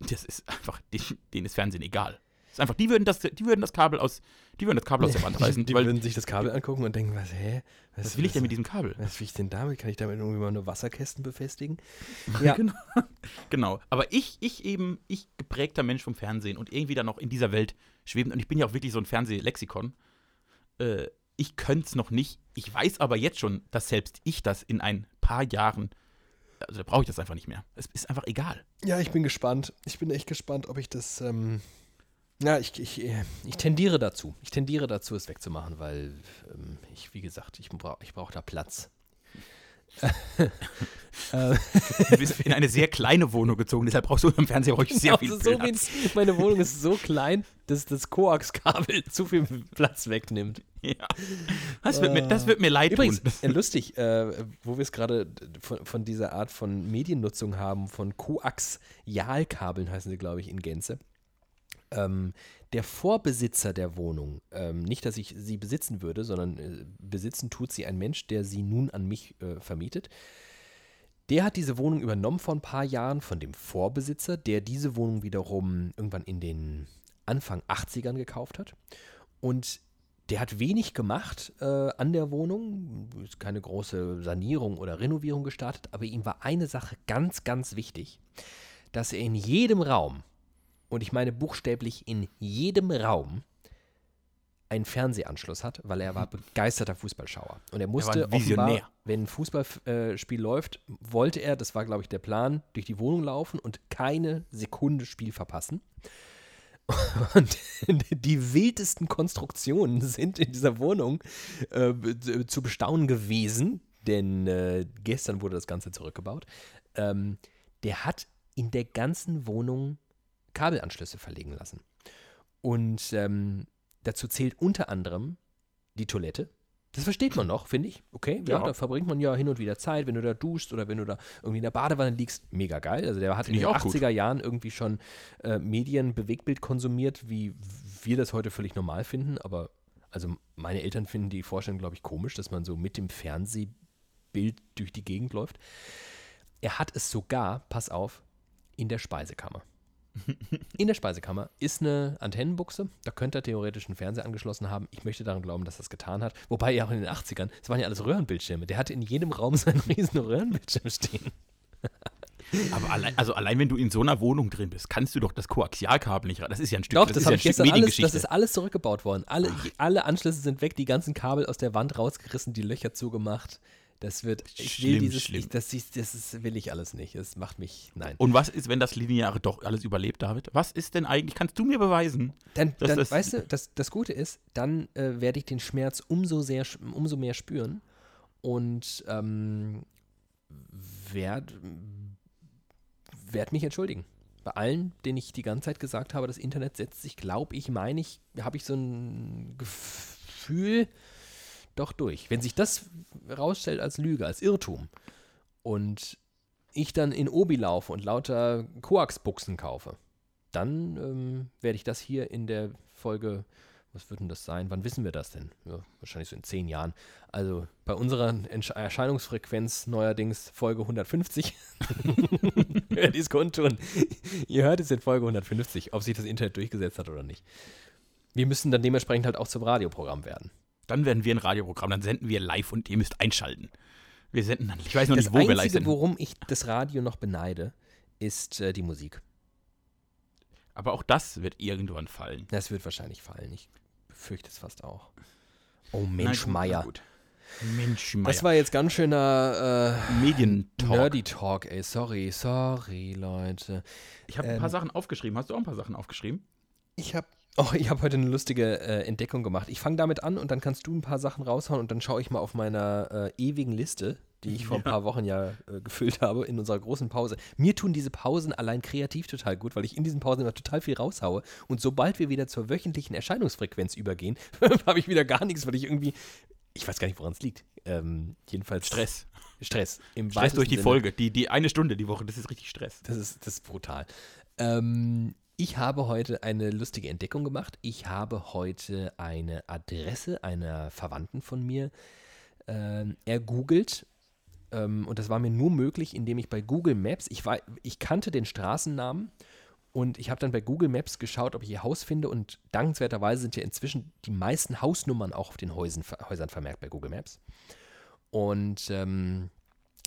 das ist einfach, denen, denen ist Fernsehen egal. Ist einfach, die würden das, die würden das Kabel aus, die würden das Kabel aus der Wand reißen. Die weil, würden sich das Kabel angucken und denken, was, hä? was will ich denn mit diesem Kabel? Was will ich denn damit? Kann ich damit irgendwie mal nur Wasserkästen befestigen? Ja. genau. genau. Aber ich, ich eben, ich geprägter Mensch vom Fernsehen und irgendwie dann noch in dieser Welt schwebend, und ich bin ja auch wirklich so ein Fernsehlexikon, äh, ich könnte es noch nicht. Ich weiß aber jetzt schon, dass selbst ich das in ein paar Jahren, also da brauche ich das einfach nicht mehr. Es ist einfach egal. Ja, ich bin gespannt. Ich bin echt gespannt, ob ich das. Ähm, ja, ich, ich, äh, ich tendiere dazu. Ich tendiere dazu, es wegzumachen, weil ähm, ich, wie gesagt, ich brauche ich brauch da Platz. Du bist in eine sehr kleine Wohnung gezogen, deshalb brauchst du im Fernseher ruhig sehr viel also so Platz. wie, meine Wohnung ist so klein, dass das Koaxkabel zu viel Platz wegnimmt. Ja. Das, wird mir, das wird mir leid Übrigens, tun. äh, lustig, äh, wo wir es gerade von, von dieser Art von Mediennutzung haben, von Koaxialkabeln heißen sie, glaube ich, in Gänze. Ähm, der Vorbesitzer der Wohnung, ähm, nicht, dass ich sie besitzen würde, sondern äh, besitzen tut sie ein Mensch, der sie nun an mich äh, vermietet. Der hat diese Wohnung übernommen vor ein paar Jahren von dem Vorbesitzer, der diese Wohnung wiederum irgendwann in den Anfang 80ern gekauft hat. Und der hat wenig gemacht äh, an der Wohnung, ist keine große Sanierung oder Renovierung gestartet, aber ihm war eine Sache ganz, ganz wichtig, dass er in jedem Raum, und ich meine buchstäblich in jedem Raum, einen Fernsehanschluss hat, weil er war begeisterter Fußballschauer. Und er musste Visionär. offenbar, wenn ein Fußballspiel läuft, wollte er, das war glaube ich der Plan, durch die Wohnung laufen und keine Sekunde Spiel verpassen. Und die wildesten Konstruktionen sind in dieser Wohnung äh, zu bestaunen gewesen, denn äh, gestern wurde das Ganze zurückgebaut. Ähm, der hat in der ganzen Wohnung Kabelanschlüsse verlegen lassen. Und ähm, dazu zählt unter anderem die Toilette. Das versteht man noch, finde ich. Okay, ja. Ja. da verbringt man ja hin und wieder Zeit, wenn du da duschst oder wenn du da irgendwie in der Badewanne liegst. Mega geil. Also der hat in Finde den ich auch gut. 80er Jahren irgendwie schon äh, Medien, Bewegtbild konsumiert, wie wir das heute völlig normal finden, aber Also meine Eltern finden die Vorstellung, glaube ich, komisch, dass man so mit dem Fernsehbild durch die Gegend läuft. Er hat es sogar, pass auf, in der Speisekammer. In der Speisekammer ist eine Antennenbuchse. Da könnte er theoretisch einen Fernseher angeschlossen haben. Ich möchte daran glauben, dass er das getan hat. Wobei ja auch in den 80ern, es waren ja alles Röhrenbildschirme. Der hatte in jedem Raum seinen riesen Röhrenbildschirm stehen. Aber allein, also allein wenn du in so einer Wohnung drin bist, kannst du doch das Koaxialkabel nicht rein. Das ist ja ein Stück, Doch, das, ist habe ja gestern alles, Mediengeschichte. das ist alles zurückgebaut worden. Alle, alle Anschlüsse sind weg, die ganzen Kabel aus der Wand rausgerissen, die Löcher zugemacht. Das wird, ich will Schlimm, dieses, schlimm. Ich, das, ist- das ist, will ich alles nicht. Das macht mich, nein. Und was ist, wenn das Lineare doch alles überlebt, David? Was ist denn eigentlich, kannst du mir beweisen? Dann, Das- dann das- weißt du, das, das Gute ist, dann äh, werde ich den Schmerz umso, sehr, umso mehr spüren und ähm, werde werd mich entschuldigen. Bei allen, denen ich die ganze Zeit gesagt habe, das Internet setzt sich, glaube ich, meine ich, habe ich so ein Gefühl doch durch. Wenn sich das rausstellt als Lüge, als Irrtum und ich dann in Obi laufe und lauter Koax-Buchsen kaufe, dann ähm, werde ich das hier in der Folge, was wird denn das sein? Wann wissen wir das denn? Ja, wahrscheinlich so in zehn Jahren. Also bei unserer Erscheinungsfrequenz neuerdings Folge 150. Hört ihr es kundtun? Ihr hört es in Folge 150, ob sich das Internet durchgesetzt hat oder nicht. Wir müssen dann dementsprechend halt auch zum Radioprogramm werden. Dann werden wir ein Radioprogramm, dann senden wir live und ihr müsst einschalten. Wir senden dann, ich weiß noch Das nicht, wo wir live Einzige, senden. worum ich das Radio noch beneide, ist äh, die Musik. Aber auch das wird irgendwann fallen. Das wird wahrscheinlich fallen. Ich befürchte es fast auch. Oh Mensch, Meier. Mensch, Meier. Das war jetzt ganz schöner äh, Medientalk. Nerdy Talk, ey. Sorry, sorry, Leute. Ich habe ein Ähm, paar Sachen aufgeschrieben. Hast du auch ein paar Sachen aufgeschrieben? Ich habe oh, ich hab heute eine lustige äh, Entdeckung gemacht. Ich fange damit an und dann kannst du ein paar Sachen raushauen und dann schaue ich mal auf meiner äh, ewigen Liste, die ich vor ein Ja. paar Wochen ja äh, gefüllt habe in unserer großen Pause. Mir tun diese Pausen allein kreativ total gut, weil ich in diesen Pausen immer total viel raushaue. Und sobald wir wieder zur wöchentlichen Erscheinungsfrequenz übergehen, habe ich wieder gar nichts, weil ich irgendwie, ich weiß gar nicht, woran es liegt. Ähm, jedenfalls Stress. Stress. Im Stress durch die Sinne. Folge. Die, die eine Stunde die Woche, das ist richtig Stress. Das ist, das ist brutal. Ähm, ich habe heute eine lustige Entdeckung gemacht. Ich habe heute eine Adresse einer Verwandten von mir ähm, ergoogelt. Ähm, und das war mir nur möglich, indem ich bei Google Maps, ich, war, ich kannte den Straßennamen und ich habe dann bei Google Maps geschaut, ob ich ihr Haus finde. Und dankenswerterweise sind ja inzwischen die meisten Hausnummern auch auf den Häusern, Häusern vermerkt bei Google Maps. Und ähm,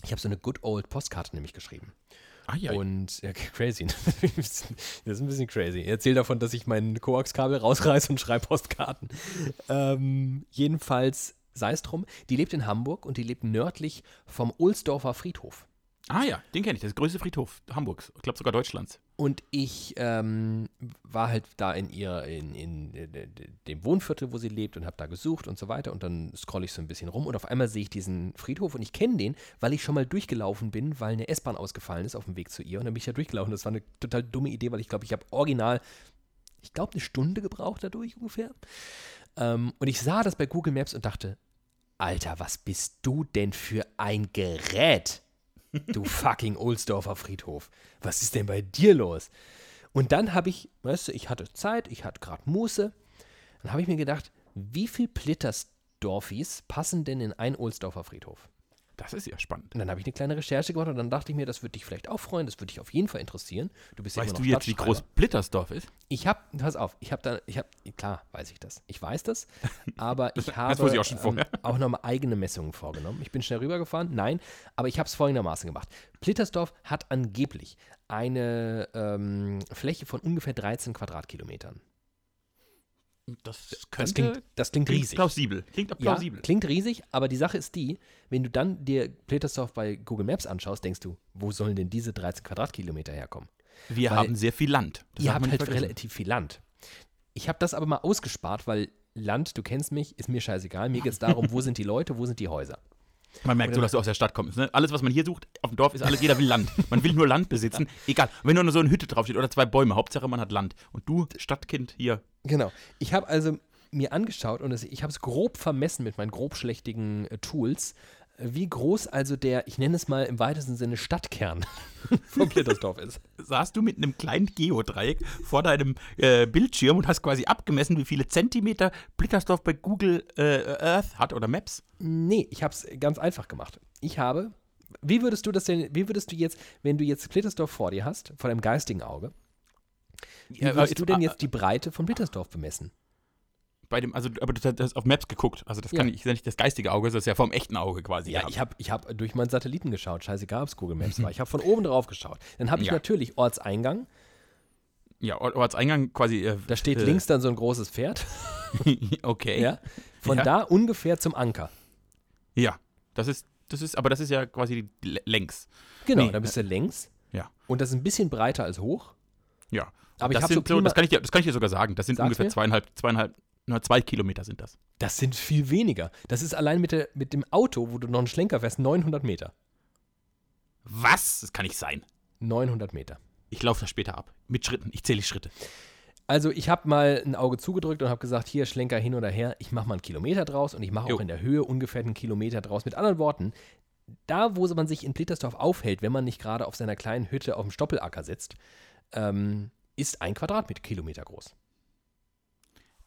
ich habe so eine Good Old Postkarte nämlich geschrieben. Ah ja. Und ja, crazy. das ist ein bisschen crazy. Ich erzähle davon, dass ich mein Koax-Kabel rausreiße und schreibe Postkarten. Ähm, jedenfalls sei es drum. Die lebt in Hamburg und die lebt nördlich vom Ohlsdorfer Friedhof. ah ja, den kenne ich. Das größte Friedhof Hamburgs. Ich glaube sogar Deutschlands. Und ich ähm, war halt da in ihr, in, in, äh, dem Wohnviertel, wo sie lebt und habe da gesucht und so weiter. Und dann scrolle ich so ein bisschen rum und auf einmal sehe ich diesen Friedhof und ich kenne den, weil ich schon mal durchgelaufen bin, weil eine S-Bahn ausgefallen ist auf dem Weg zu ihr. Und dann bin ich da durchgelaufen. Das war eine total dumme Idee, weil ich glaube, ich habe original, ich glaube, eine Stunde gebraucht dadurch ungefähr. Ähm, und ich sah das bei Google Maps und dachte, Alter, was bist du denn für ein Gerät? Du fucking Ohlsdorfer Friedhof. Was ist denn bei dir los? Und dann habe ich, weißt du, ich hatte Zeit, ich hatte gerade Muße. Dann habe ich mir gedacht, wie viel Plittersdorfis passen denn in ein Ohlsdorfer Friedhof? Das ist ja spannend. Und dann habe ich eine kleine Recherche gemacht und dann dachte ich mir, das würde dich vielleicht auch freuen, das würde dich auf jeden Fall interessieren. Du bist ja Weißt immer du jetzt, wie groß Blittersdorf ist? Ich habe, pass auf, ich habe da, ich habe, klar, weiß ich das. Ich weiß das, aber ich Das habe wusste ich auch schon vorher. Ähm, auch nochmal eigene Messungen vorgenommen. Ich bin schnell rübergefahren, nein, aber ich habe es folgendermaßen gemacht. Plittersdorf hat angeblich eine ähm, Fläche von ungefähr 13 Quadratkilometern. Das, Das könnte, klingt, das klingt riesig. plausibel. Klingt Ja, plausibel. klingt riesig, aber die Sache ist die, wenn du dann dir Plittersdorf bei Google Maps anschaust, denkst du, wo sollen denn diese 13 Quadratkilometer herkommen? Wir weil- haben sehr viel Land. Das Ihr habt halt vergessen. relativ viel Land. Ich habe das aber mal ausgespart, weil Land, du kennst mich, ist mir scheißegal. Mir geht es darum, wo sind die Leute, wo sind die Häuser. Man merkt so, dass du aus der Stadt kommst. Ne? Alles, was man hier sucht, auf dem Dorf ist alles, jeder will Land. Man will nur Land besitzen. Egal. Und wenn nur so eine Hütte draufsteht oder zwei Bäume, Hauptsache man hat Land. Und du, Stadtkind, hier. Genau. Ich habe also mir angeschaut und ich habe es grob vermessen mit meinen grobschlächtigen äh, Tools, wie groß also der, ich nenne es mal im weitesten Sinne Stadtkern von Blittersdorf ist. Saßt du mit einem kleinen Geodreieck vor deinem äh, Bildschirm und hast quasi abgemessen, wie viele Zentimeter Blittersdorf bei Google äh, Earth hat oder Maps? Nee, ich habe es ganz einfach gemacht. Ich habe, wie würdest du das denn, wie würdest du jetzt, wenn du jetzt Blittersdorf vor dir hast, vor deinem geistigen Auge, wie Ja, würdest jetzt- du denn jetzt die Breite von Blittersdorf bemessen? Bei dem, also, aber du hast auf Maps geguckt. Also das kann Ja. ich, ist ja nicht das geistige Auge, das ist ja vom echten Auge quasi. Ja, gehabt. ich habe ich hab durch meinen Satelliten geschaut. Scheißegal, ob es Google Maps war. Ich habe von oben drauf geschaut. Dann habe ich Ja. natürlich Ortseingang. ja, Or- Ortseingang quasi. Äh, Da steht äh, links dann so ein großes Pferd. okay. Ja. Von da ungefähr zum Anker. Ja, das ist, das ist, aber das ist ja quasi längs. Genau, Nee. da bist du längs. Ja. Und das ist ein bisschen breiter als hoch. Ja. Aber ich das, habe so, sind so, das, kann ich dir, das kann ich dir sogar sagen. Das sind Sag's ungefähr mir. zweieinhalb, zweieinhalb, na, zwei Kilometer sind das. das sind viel weniger. Das ist allein mit, der, mit dem Auto, wo du noch einen Schlenker fährst, 900 Meter. Was? Das kann nicht sein. 900 Meter. Ich laufe das später ab. Mit Schritten. Ich zähle die Schritte. Also ich habe mal ein Auge zugedrückt und habe gesagt, hier Schlenker hin oder her, ich mache mal einen Kilometer draus und ich mache auch in der Höhe ungefähr einen Kilometer draus. Mit anderen Worten, da wo man sich in Blittersdorf aufhält, wenn man nicht gerade auf seiner kleinen Hütte auf dem Stoppelacker sitzt, ähm, ist ein Quadratkilometer groß.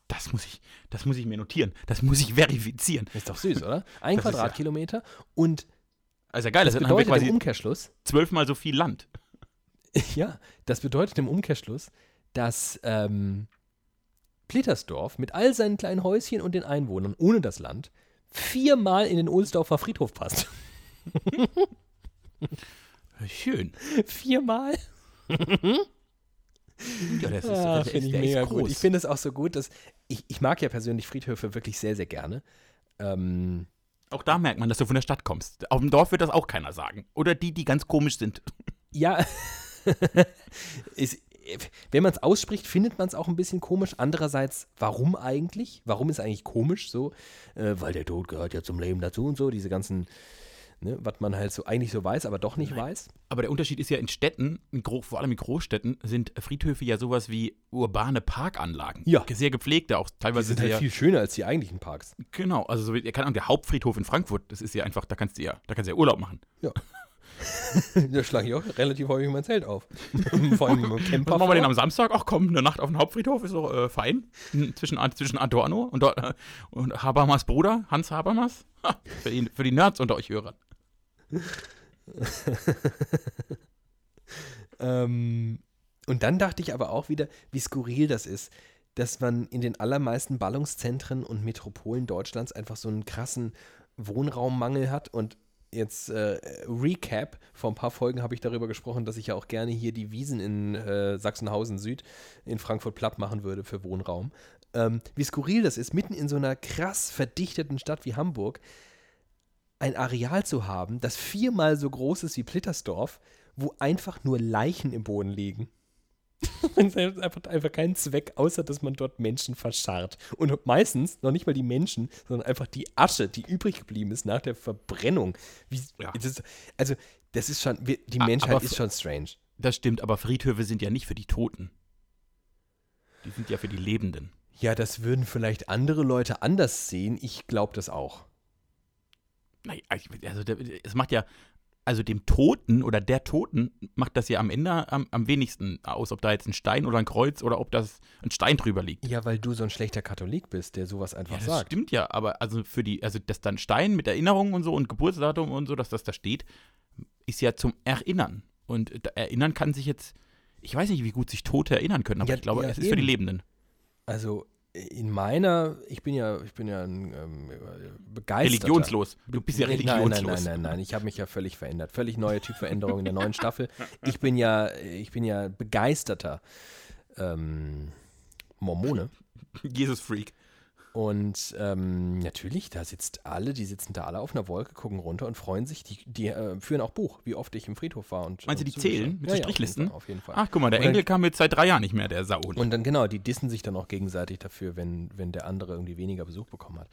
Das muss ich, das muss ich mir notieren. Das muss ich verifizieren. Ist doch süß, oder? Ein Das ist ja- Quadratkilometer und Also ja geil, das das, bedeutet im quasi Umkehrschluss, zwölfmal so viel Land. ja, das bedeutet im Umkehrschluss, dass ähm, Blittersdorf mit all seinen kleinen Häuschen und den Einwohnern ohne das Land viermal in den Ohlsdorfer Friedhof passt. Schön. viermal? Ja, das ist, Ah, der finde ist, ich mega ist gut. groß. Ich finde es auch so gut, dass ich, ich mag ja persönlich Friedhöfe wirklich sehr, sehr gerne. Ähm, auch da merkt man, dass du von der Stadt kommst. Auf dem Dorf wird das auch keiner sagen. Oder die, die ganz komisch sind. ja, ist, wenn man es ausspricht, findet man es auch ein bisschen komisch. Andererseits, warum eigentlich? Warum ist eigentlich komisch so? Äh, weil der Tod gehört ja zum Leben dazu und so, diese ganzen, ne, was man halt so eigentlich so weiß, aber doch nicht weiß. Aber der Unterschied ist ja in Städten, in vor allem in Großstädten, sind Friedhöfe ja sowas wie urbane Parkanlagen. Ja. Sehr gepflegte, auch Die teilweise sind halt sehr. viel schöner als die eigentlichen Parks. Genau, also so keine Ahnung, der Hauptfriedhof in Frankfurt, das ist ja einfach, da kannst du ja, da kannst du ja Urlaub machen. da schlage ich auch relativ häufig mein Zelt auf. Vor allem im Camper. Was machen wir vor. am Samstag? Ach komm, eine Nacht auf dem Hauptfriedhof ist doch äh, fein. Zwischen, zwischen Adorno und, äh, und Habermas Bruder, Hans Habermas. Ha, für, die, für die Nerds unter euch Hörern. Ähm, und dann dachte ich aber auch wieder, wie skurril das ist, dass man in den allermeisten Ballungszentren und Metropolen Deutschlands einfach so einen krassen Wohnraummangel hat. Und jetzt äh, Recap, vor ein paar Folgen habe ich darüber gesprochen, dass ich ja auch gerne hier die Wiesen in äh, Sachsenhausen Süd in Frankfurt platt machen würde für Wohnraum. Ähm, wie skurril das ist, mitten in so einer krass verdichteten Stadt wie Hamburg ein Areal zu haben, das viermal so groß ist wie Plittersdorf, wo einfach nur Leichen im Boden liegen. Es hat einfach, einfach keinen Zweck, außer dass man dort Menschen verscharrt. Und meistens noch nicht mal die Menschen, sondern einfach die Asche, die übrig geblieben ist nach der Verbrennung. Wie, Ja. das also, das ist schon, die Menschheit aber ist schon strange. Das stimmt, aber Friedhöfe sind ja nicht für die Toten. Die sind ja für die Lebenden. Ja, das würden vielleicht andere Leute anders sehen. Ich glaube das auch. Nein, also es macht ja, also dem Toten oder der Toten macht das ja am Ende am, am wenigsten aus, ob da jetzt ein Stein oder ein Kreuz oder ob das ein Stein drüber liegt. Ja, weil du so ein schlechter Katholik bist, der sowas einfach Ja, das sagt. stimmt ja, aber also für die, also dass dann Stein mit Erinnerungen und so und Geburtsdatum und so, dass das da steht, ist ja zum Erinnern. Und erinnern kann sich jetzt, ich weiß nicht, wie gut sich Tote erinnern können, aber Ja, ich glaube, ja, es ist für die eben. Lebenden. Also in meiner, ich bin ja, ich bin ja ein ähm, begeisterter. Religionslos. Du bist ja Nein, religionslos. Nein, nein, nein, nein. Ich habe mich ja völlig verändert. Völlig neue Typveränderung in der neuen Staffel. Ich bin ja, ich bin ja begeisterter ähm, Mormone. Jesus-Freak. Und ähm, natürlich, da sitzt alle, die sitzen da alle auf einer Wolke, gucken runter und freuen sich. Die, die äh, führen auch Buch, wie oft ich im Friedhof war. Und, Meinst du, die zählen mit ja, so ja, auf jeden Strichlisten? Fall, Auf jeden Fall. Ach, guck mal, der Engel kam jetzt seit drei Jahren nicht mehr, der Saul. Und dann, genau, die dissen sich dann auch gegenseitig dafür, wenn, wenn der andere irgendwie weniger Besuch bekommen hat.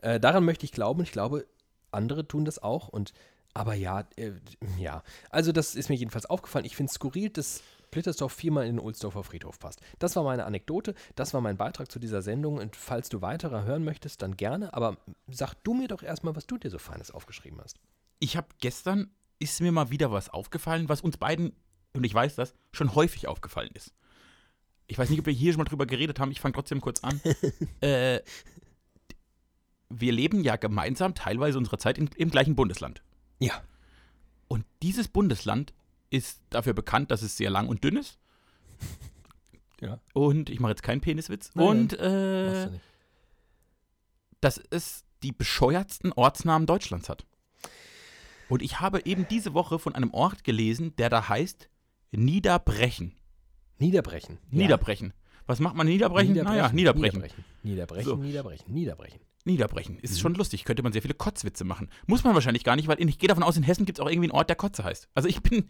Äh, daran möchte ich glauben ich glaube, andere tun das auch. Und aber ja, äh, ja. Also das ist mir jedenfalls aufgefallen. Ich finde es skurril, dass Plittersdorf viermal in den Ohlsdorfer Friedhof passt. Das war meine Anekdote, das war mein Beitrag zu dieser Sendung. Und falls du weitere hören möchtest, dann gerne. Aber sag du mir doch erstmal, was du dir so Feines aufgeschrieben hast. Ich habe gestern, ist mir mal wieder was aufgefallen, was uns beiden, und ich weiß das, schon häufig aufgefallen ist. Ich weiß nicht, ob wir hier schon mal drüber geredet haben, ich fange trotzdem kurz an. äh, wir leben ja gemeinsam teilweise unserer Zeit in, im gleichen Bundesland. Ja. Und dieses Bundesland ist dafür bekannt, dass es sehr lang und dünn ist. Ja. Und ich mache jetzt keinen Peniswitz. Nein, und äh, dass es die bescheuertsten Ortsnamen Deutschlands hat. Und ich habe eben diese Woche von einem Ort gelesen, der da heißt Niederbrechen. Niederbrechen. Ja. Niederbrechen. Was macht man Niederbrechen? Naja, Niederbrechen. Niederbrechen, Niederbrechen, So. Niederbrechen, Niederbrechen. Niederbrechen. Ist schon lustig. Könnte man sehr viele Kotzwitze machen. Muss man wahrscheinlich gar nicht, weil ich gehe davon aus, in Hessen gibt es auch irgendwie einen Ort, der Kotze heißt. Also ich bin.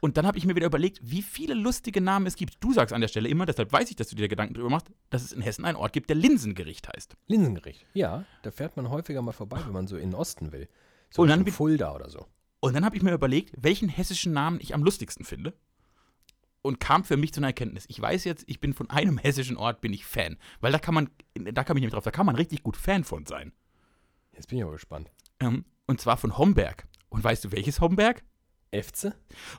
Und dann habe ich mir wieder überlegt, wie viele lustige Namen es gibt. Du sagst an der Stelle immer, deshalb weiß ich, dass du dir Gedanken darüber machst, dass es in Hessen einen Ort gibt, der Linsengericht heißt. Linsengericht. Ja, da fährt man häufiger mal vorbei, wenn man so in den Osten will. So Und dann Fulda oder so. Und dann habe ich mir überlegt, welchen hessischen Namen ich am lustigsten finde. Und kam für mich zu einer Erkenntnis. Ich weiß jetzt, ich bin von einem hessischen Ort, bin ich Fan. Weil da kann man, da kam ich nämlich drauf, da kann man richtig gut Fan von sein. Jetzt bin ich aber gespannt. Ähm, und zwar von Homberg. Und weißt du, welches Homberg? Efze?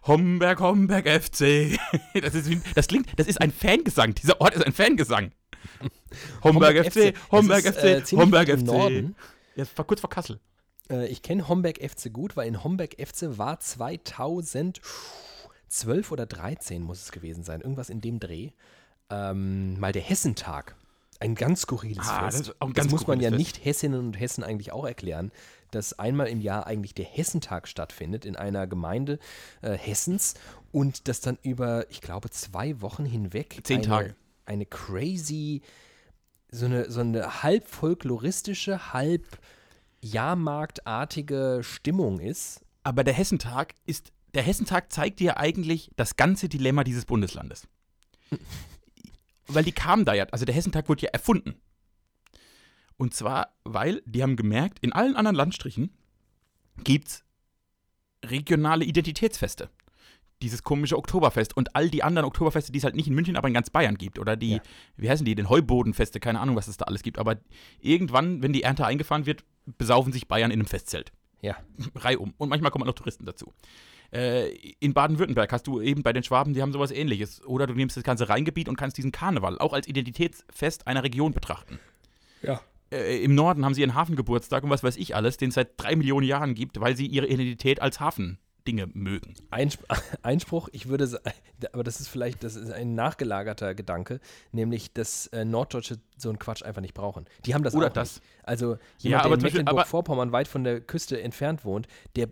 Homberg, Homberg FC. Das, ist, wie- das klingt, das ist ein Fangesang. Dieser Ort ist ein Fangesang. Homberg, FC, Homberg ist, FC, äh, Homberg FC. Norden. Es war kurz vor Kassel. Äh, ich kenne Homberg FC gut, weil in Homberg FC war 2012 oder 13 muss es gewesen sein, irgendwas in dem Dreh, ähm, mal der Hessentag. Ein ganz skurriles Ah, das Fest. das ganz muss man ja skurriles nicht Hessinnen und Hessen eigentlich auch erklären, dass einmal im Jahr eigentlich der Hessentag stattfindet in einer Gemeinde äh, Hessens und das dann über, ich glaube, zwei Wochen hinweg Zehn eine, Tage. eine crazy, so eine, so eine halb folkloristische, halb Jahrmarktartige Stimmung ist. Aber der Hessentag ist, der Hessentag zeigt dir eigentlich das ganze Dilemma dieses Bundeslandes. weil die kamen da ja, also der Hessentag wurde ja erfunden. Und zwar, weil die haben gemerkt, in allen anderen Landstrichen gibt es regionale Identitätsfeste. Dieses komische Oktoberfest und all die anderen Oktoberfeste, die es halt nicht in München, aber in ganz Bayern gibt. Oder die, Ja. wie heißen die, den Heubodenfeste, keine Ahnung, was es da alles gibt. Aber irgendwann, wenn die Ernte eingefahren wird, besaufen sich Bayern in einem Festzelt. Ja. Reihum. Und manchmal kommen auch noch Touristen dazu. Äh, in Baden-Württemberg hast du eben bei den Schwaben, die haben sowas ähnliches. Oder du nimmst das ganze Rheingebiet und kannst diesen Karneval auch als Identitätsfest einer Region betrachten. Ja. Äh, Im Norden haben sie ihren Hafengeburtstag und was weiß ich alles, den es seit drei Millionen Jahren gibt, weil sie ihre Identität als Hafendinge mögen. Einsp Einspruch, ich würde sagen, aber das ist vielleicht, das ist ein nachgelagerter Gedanke, nämlich, dass äh, Norddeutsche so einen Quatsch einfach nicht brauchen. Die haben das Oder auch das. nicht. Also jemand, Ja, der in Mecklenburg-Vorpommern weit von der Küste entfernt wohnt, der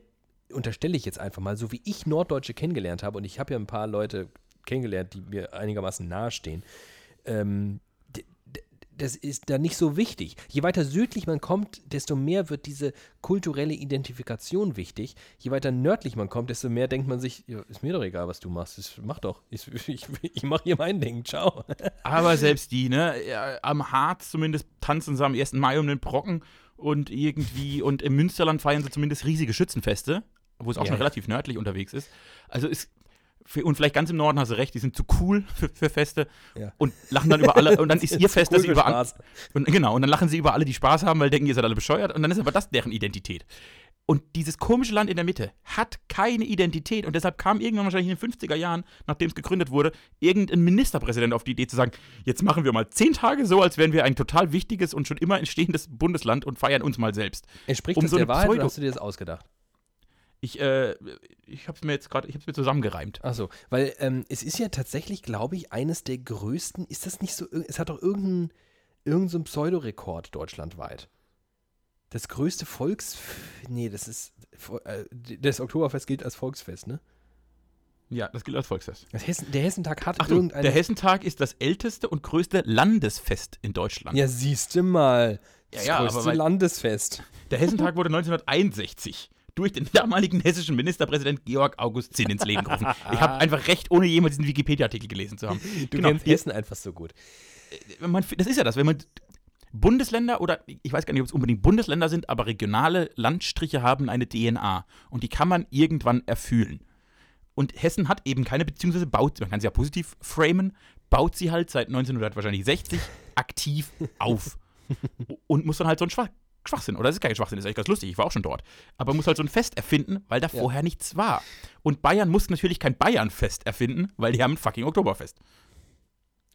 unterstelle ich jetzt einfach mal, so wie ich Norddeutsche kennengelernt habe, und ich habe ja ein paar Leute kennengelernt, die mir einigermaßen nahestehen, ähm, das ist da nicht so wichtig. Je weiter südlich man kommt, desto mehr wird diese kulturelle Identifikation wichtig. Je weiter nördlich man kommt, desto mehr denkt man sich, ja, ist mir doch egal, was du machst. Das, mach doch. Ich, ich, ich mache hier mein Ding. Ciao. Aber selbst die, ne, ja, am Harz zumindest tanzen sie am 1. Mai um den Brocken und irgendwie, und im Münsterland feiern sie zumindest riesige Schützenfeste, wo es auch Ja, schon relativ nördlich unterwegs ist. Also ist, für, und vielleicht ganz im Norden hast du recht, die sind zu cool für, für Feste Ja. und lachen dann über alle, und dann ist ihr Fest, Cool dass sie über und, genau, und dann lachen sie über alle, die Spaß haben, weil denken, ihr seid alle bescheuert, und dann ist aber das deren Identität. Und dieses komische Land in der Mitte hat keine Identität und deshalb kam irgendwann wahrscheinlich in den 50er Jahren, nachdem es gegründet wurde, irgendein Ministerpräsident auf die Idee zu sagen, jetzt machen wir mal zehn Tage so, als wären wir ein total wichtiges und schon immer entstehendes Bundesland und feiern uns mal selbst. Entspricht um das so der Wahrheit oder Pseudo- hast du dir das ausgedacht? Ich, äh, ich hab's mir jetzt gerade, ich hab's mir zusammengereimt. Achso, weil ähm, es ist ja tatsächlich, glaube ich, eines der größten, ist das nicht so, es hat doch irgendeinen irgendein so Pseudorekord deutschlandweit. Das größte Volks, nee, das ist, äh, das Oktoberfest gilt als Volksfest, ne? Ja, das gilt als Volksfest. Hessen, der Hessentag hat Achtung, irgendeine, der Hessentag ist das älteste und größte Landesfest in Deutschland. ja, siehste mal, das Ja, ja, größte Landesfest. Der Hessentag wurde 1961 durch den damaligen hessischen Ministerpräsident Georg August Zinn ins Leben gerufen. Ich habe einfach recht, ohne jemals diesen Wikipedia-Artikel gelesen zu haben. Du Genau. kennst Hessen einfach so gut. Man, das ist ja das, wenn man Bundesländer oder ich weiß gar nicht, ob es unbedingt Bundesländer sind, aber regionale Landstriche haben eine DNA und die kann man irgendwann erfühlen. Und Hessen hat eben keine, beziehungsweise baut, man kann sie ja positiv framen, baut sie halt seit 1960 aktiv auf. Und muss dann halt so ein Schwach Schwachsinn. Oder das ist kein Schwachsinn, das ist eigentlich ganz lustig, ich war auch schon dort. Aber muss halt so ein Fest erfinden, weil da Ja. vorher nichts war. Und Bayern muss natürlich kein Bayern-Fest erfinden, weil die haben ein fucking Oktoberfest.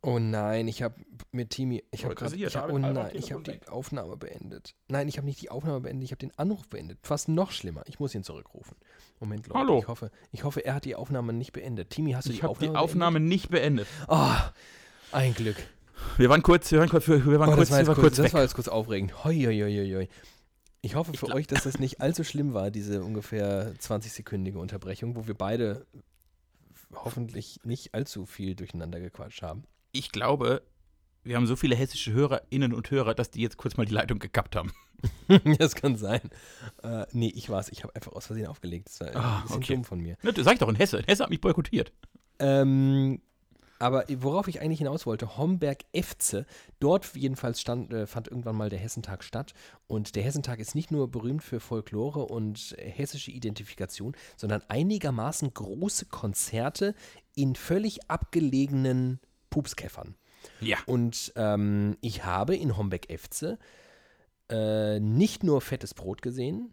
Oh nein, ich habe mit Timi, ich habe gerade, ich hab, oh nein, ich habe die Aufnahme beendet. Nein, ich habe nicht die Aufnahme beendet, ich habe den Anruf beendet. Fast noch schlimmer. Ich muss ihn zurückrufen. Moment, Leute. Hallo. Ich hoffe, ich hoffe, er hat die Aufnahme nicht beendet. Timi, hast du Ich die habe Aufnahme die Aufnahme nicht beendet. beendet? Oh, ein Glück. Wir waren kurz, wir waren kurz, wir waren Oh, kurz, das war wir jetzt waren kurz, kurz das weg. war jetzt kurz aufregend. Hoi, hoi, hoi, hoi. Ich hoffe für glaub- euch, dass das nicht allzu schlimm war, diese ungefähr 20-sekündige Unterbrechung, wo wir beide hoffentlich nicht allzu viel durcheinander gequatscht haben. Ich glaube, wir haben so viele hessische Hörerinnen und Hörer, dass die jetzt kurz mal die Leitung gekappt haben. das kann sein. Äh, nee, ich war's. Ich habe einfach aus Versehen aufgelegt. Das war Ah, ein bisschen okay. dumm von mir. Ne, sag ich doch in Hesse. Hesse hat mich boykottiert. Ähm, aber worauf ich eigentlich hinaus wollte, Homberg-Efze, dort jedenfalls stand, äh, fand irgendwann mal der Hessentag statt. Und der Hessentag ist nicht nur berühmt für Folklore und hessische Identifikation, sondern einigermaßen große Konzerte in völlig abgelegenen Pupskäffern. Ja. Und ähm, ich habe in Homberg-Efze äh, nicht nur fettes Brot gesehen,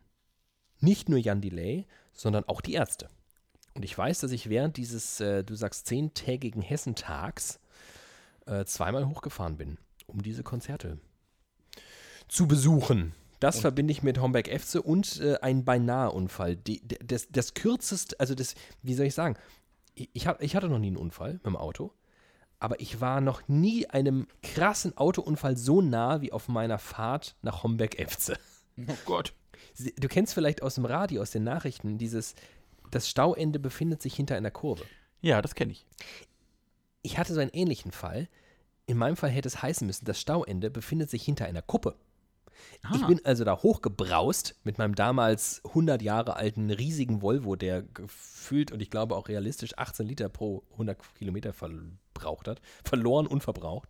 nicht nur Jan Delay, sondern auch die Ärzte. Und ich weiß, dass ich während dieses, äh, du sagst, zehntägigen Hessentags äh, zweimal hochgefahren bin, um diese Konzerte zu besuchen. Das verbinde ich mit Homberg-Efze und äh, ein Beinahe-Unfall. Das, das kürzeste, also das, wie soll ich sagen, ich, hab, ich hatte noch nie einen Unfall mit dem Auto, aber ich war noch nie einem krassen Autounfall so nah wie auf meiner Fahrt nach Homberg-Efze. Oh Gott. Du kennst vielleicht aus dem Radio, aus den Nachrichten, dieses, das Stauende befindet sich hinter einer Kurve. Ja, das kenne ich. Ich hatte so einen ähnlichen Fall. In meinem Fall hätte es heißen müssen, das Stauende befindet sich hinter einer Kuppe. Ich Ah. bin also da hochgebraust mit meinem damals 100 Jahre alten riesigen Volvo, der gefühlt und ich glaube auch realistisch 18 Liter pro 100 Kilometer verbraucht hat. Verloren und verbraucht.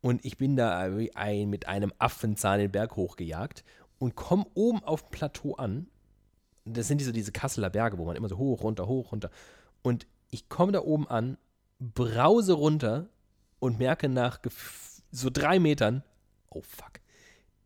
Und ich bin da wie ein, mit einem Affenzahn den Berg hochgejagt und komme oben auf dem Plateau an. Das sind diese, diese Kasseler Berge, wo man immer so hoch, runter, hoch, runter. Und ich komme da oben an, brause runter und merke nach so drei Metern, oh fuck,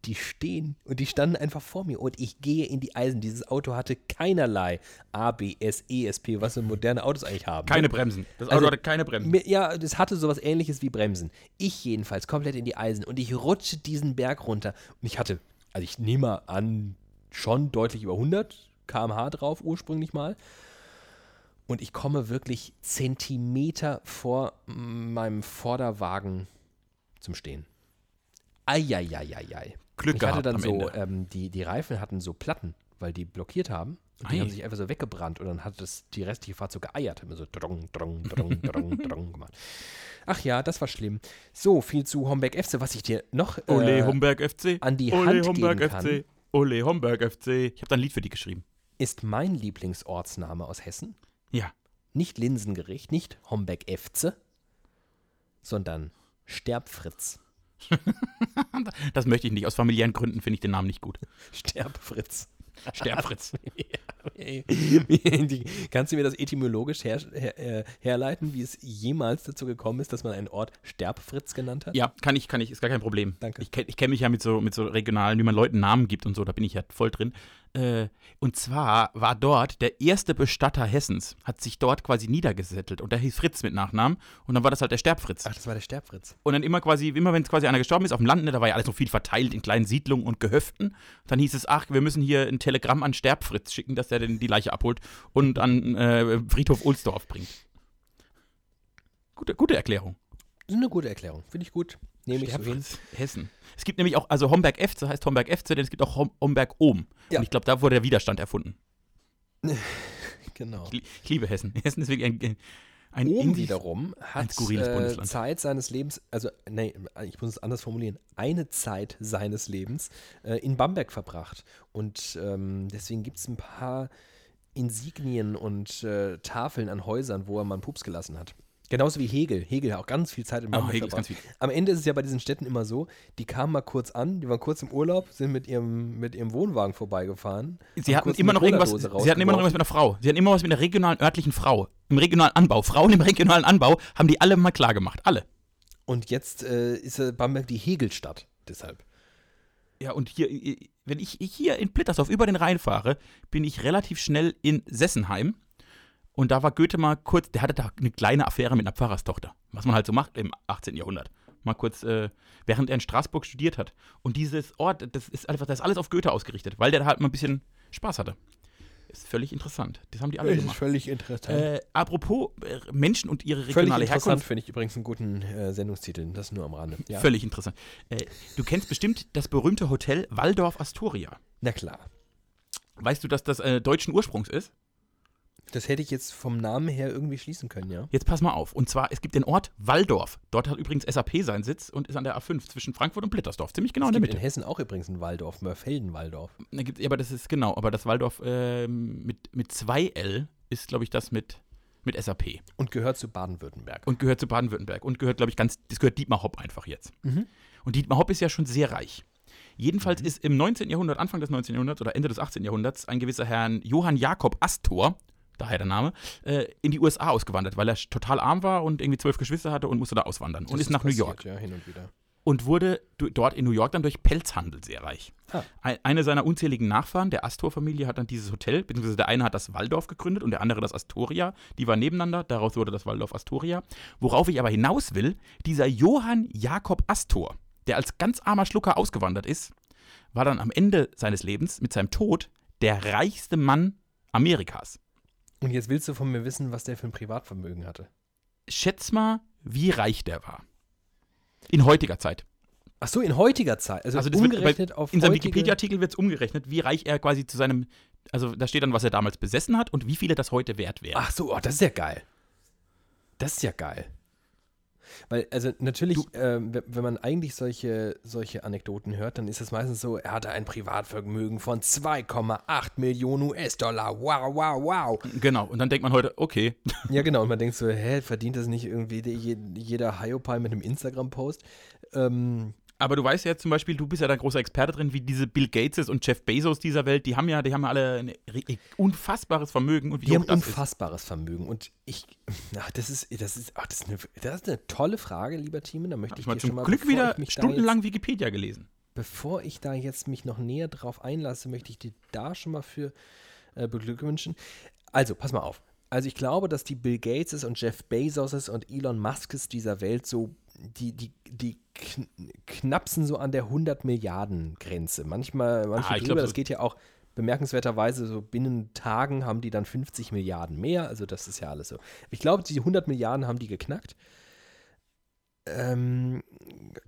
die stehen und die standen einfach vor mir und ich gehe in die Eisen. Dieses Auto hatte keinerlei ABS, ESP, was so moderne Autos eigentlich haben. ne? Keine Bremsen. Das Auto Also, hatte keine Bremsen. Ja, das hatte sowas ähnliches wie Bremsen. Ich jedenfalls komplett in die Eisen und ich rutsche diesen Berg runter. Und ich hatte, also ich nehme an, schon deutlich über 100 km/h drauf ursprünglich mal. Und ich komme wirklich Zentimeter vor meinem Vorderwagen zum Stehen. Eieieiei. Glück ich hatte gehabt dann so, ähm, die, die Reifen hatten so Platten, weil die blockiert haben. Und die Ei. haben sich einfach so weggebrannt und dann hat das die restliche Fahrt so geeiert. Immer so drong, drong, drong, drong, drong gemacht. Ach ja, das war schlimm. So, viel zu Homberg FC, was ich dir noch Ole äh, Homberg FC. an die Ole Hand Homberg geben kann. FC. Ole Homberg FC. Ich habe da ein Lied für die geschrieben. Ist mein Lieblingsortsname aus Hessen. Ja. Nicht Linsengericht, nicht Homberg FC, sondern Sterbfritz. Das möchte ich nicht. Aus familiären Gründen finde ich den Namen nicht gut. Sterbfritz. Sterbfritz. Kannst du mir das etymologisch her, her, äh, herleiten, wie es jemals dazu gekommen ist, dass man einen Ort Sterbfritz genannt hat? Ja, kann ich, kann ich, ist gar kein Problem. Danke. Ich kenne ich kenn mich ja mit so, mit so regionalen, wie man Leuten Namen gibt und so, da bin ich ja voll drin. Äh, und zwar war dort der erste Bestatter Hessens, hat sich dort quasi niedergesettelt und der hieß Fritz mit Nachnamen und dann war das halt der Sterbfritz. Ach, das war der Sterbfritz. Und dann immer quasi, immer wenn es quasi einer gestorben ist auf dem Land, ne, da war ja alles noch viel verteilt in kleinen Siedlungen und Gehöften, dann hieß es, ach, wir müssen hier ein Telegramm an Sterbfritz schicken, dass der denn die Leiche abholt und an äh, Friedhof Ohlsdorf bringt. Gute, gute Erklärung. Eine gute Erklärung. Finde ich gut. Nehme ich so hin. Hessen. Es gibt nämlich auch, also Homberg Efze heißt Homberg Efze, denn es gibt auch Hom Homberg Ohm. Ja. Und ich glaube, da wurde der Widerstand erfunden. Genau. Ich, ich liebe Hessen. Hessen ist wirklich ein, ein Ohm wiederum hat skurriles äh, Bundesland. Zeit seines Lebens, also nee, ich muss es anders formulieren, eine Zeit seines Lebens äh, in Bamberg verbracht. Und ähm, deswegen gibt es ein paar Insignien und äh, Tafeln an Häusern, wo er mal einen Pups gelassen hat. Genauso wie Hegel. Hegel hat auch ganz viel Zeit in Oh, Hegel ganz viel. Am Ende ist es ja bei diesen Städten immer so, die kamen mal kurz an, die waren kurz im Urlaub, sind mit ihrem, mit ihrem Wohnwagen vorbeigefahren. Sie hatten immer noch irgendwas, sie hatten immer noch irgendwas mit einer Frau. Sie hatten immer was mit einer regionalen, örtlichen Frau. Im regionalen Anbau. Frauen im regionalen Anbau haben die alle mal klar gemacht. Alle. Und jetzt äh, ist äh, Bamberg die Hegelstadt. Deshalb. Ja, und hier, äh, wenn ich hier in Plittersdorf über den Rhein fahre, bin ich relativ schnell in Sessenheim. Und da war Goethe mal kurz, der hatte da eine kleine Affäre mit einer Pfarrerstochter. Was man halt so macht im 18. Jahrhundert. Mal kurz, äh, während er in Straßburg studiert hat. Und dieses Ort, das ist einfach, das ist alles auf Goethe ausgerichtet, weil der da halt mal ein bisschen Spaß hatte. Ist völlig interessant. Das haben die alle gemacht. völlig interessant. Äh, apropos äh, Menschen und ihre völlig regionale interessant Herkunft. finde ich übrigens einen guten äh, Sendungstitel. Das nur am Rande. Ja. Völlig interessant. Äh, du kennst bestimmt das berühmte Hotel Waldorf Astoria. Na klar. Weißt du, dass das äh, deutschen Ursprungs ist? Das hätte ich jetzt vom Namen her irgendwie schließen können, ja. Jetzt pass mal auf. Und zwar, es gibt den Ort Waldorf. Dort hat übrigens SAP seinen Sitz und ist an der A5 zwischen Frankfurt und Blittersdorf. Ziemlich genau es in der gibt in Mitte. Hessen auch übrigens ein Waldorf, Mörfelden-Waldorf. Da gibt's, ja, aber das ist genau. Aber das Waldorf ähm, mit, mit 2L ist, glaube ich, das mit, mit SAP. Und gehört zu Baden-Württemberg. Und gehört zu Baden-Württemberg. Und gehört, glaube ich, ganz, das gehört Dietmar Hopp einfach jetzt. Mhm. Und Dietmar Hopp ist ja schon sehr reich. Jedenfalls ist im 19. Jahrhundert, Anfang des 19. Jahrhunderts oder Ende des 18. Jahrhunderts ein gewisser Herrn Johann Jakob Astor, daher der Name, äh, in die USA ausgewandert, weil er total arm war und irgendwie zwölf Geschwister hatte und musste da auswandern. und Das ist nach New passiert, York. Ja, hin und wieder. Und wurde dort in New York dann durch Pelzhandel sehr reich. Ah. Ein, eine seiner unzähligen Nachfahren, der Astor-Familie, hat dann dieses Hotel, beziehungsweise der eine hat das Waldorf gegründet und der andere das Astoria. Die waren nebeneinander, daraus wurde das Waldorf Astoria. Worauf ich aber hinaus will, dieser Johann Jakob Astor, der als ganz armer Schlucker ausgewandert ist, war dann am Ende seines Lebens mit seinem Tod der reichste Mann Amerikas. Und jetzt willst du von mir wissen, was der für ein Privatvermögen hatte. Schätz mal, wie reich der war. In heutiger Zeit. Ach so, in heutiger Zeit. Also, Also das wird umgerechnet auf In seinem Wikipedia-Artikel wird es umgerechnet, wie reich er quasi zu seinem, also da steht dann, was er damals besessen hat und wie viele das heute wert wäre. Ach so, oh, das ist ja geil. Das ist ja geil. Weil, also natürlich, ähm, wenn man eigentlich solche, solche Anekdoten hört, dann ist es meistens so, er hatte ein Privatvermögen von 2,8 Millionen US-Dollar. Wow, wow, wow. Genau, und dann denkt man heute, okay, Ja, genau. Und man denkt so, hä, verdient das nicht irgendwie jeder Hyopai mit einem Instagram-Post? Ähm, aber du weißt ja zum Beispiel, du bist ja da großer Experte drin, wie diese Bill Gateses und Jeff Bezos dieser Welt, die haben ja, die haben ja alle ein re- unfassbares Vermögen und wie die haben das ist. unfassbares Vermögen. Und ich, ach, das ist, das ist, ach, das ist, eine, das ist eine tolle Frage, lieber Team. Da möchte Hab ich ich mal dir zum schon mal, Glück wieder stundenlang Wikipedia gelesen. bevor ich da jetzt mich noch näher drauf einlasse, möchte ich dir da schon mal für äh, beglückwünschen. Also, pass mal auf. Also ich glaube, dass die Bill Gateses und Jeff Bezoses und Elon Muskes dieser Welt so, die, die, die kn knapsen so an der 100 Milliarden Grenze. Manchmal, manche Ah, drüber, glaub, das geht ja auch bemerkenswerterweise so binnen Tagen haben die dann 50 Milliarden mehr. Also das ist ja alles so. Ich glaube, die 100 Milliarden haben die geknackt. Ähm,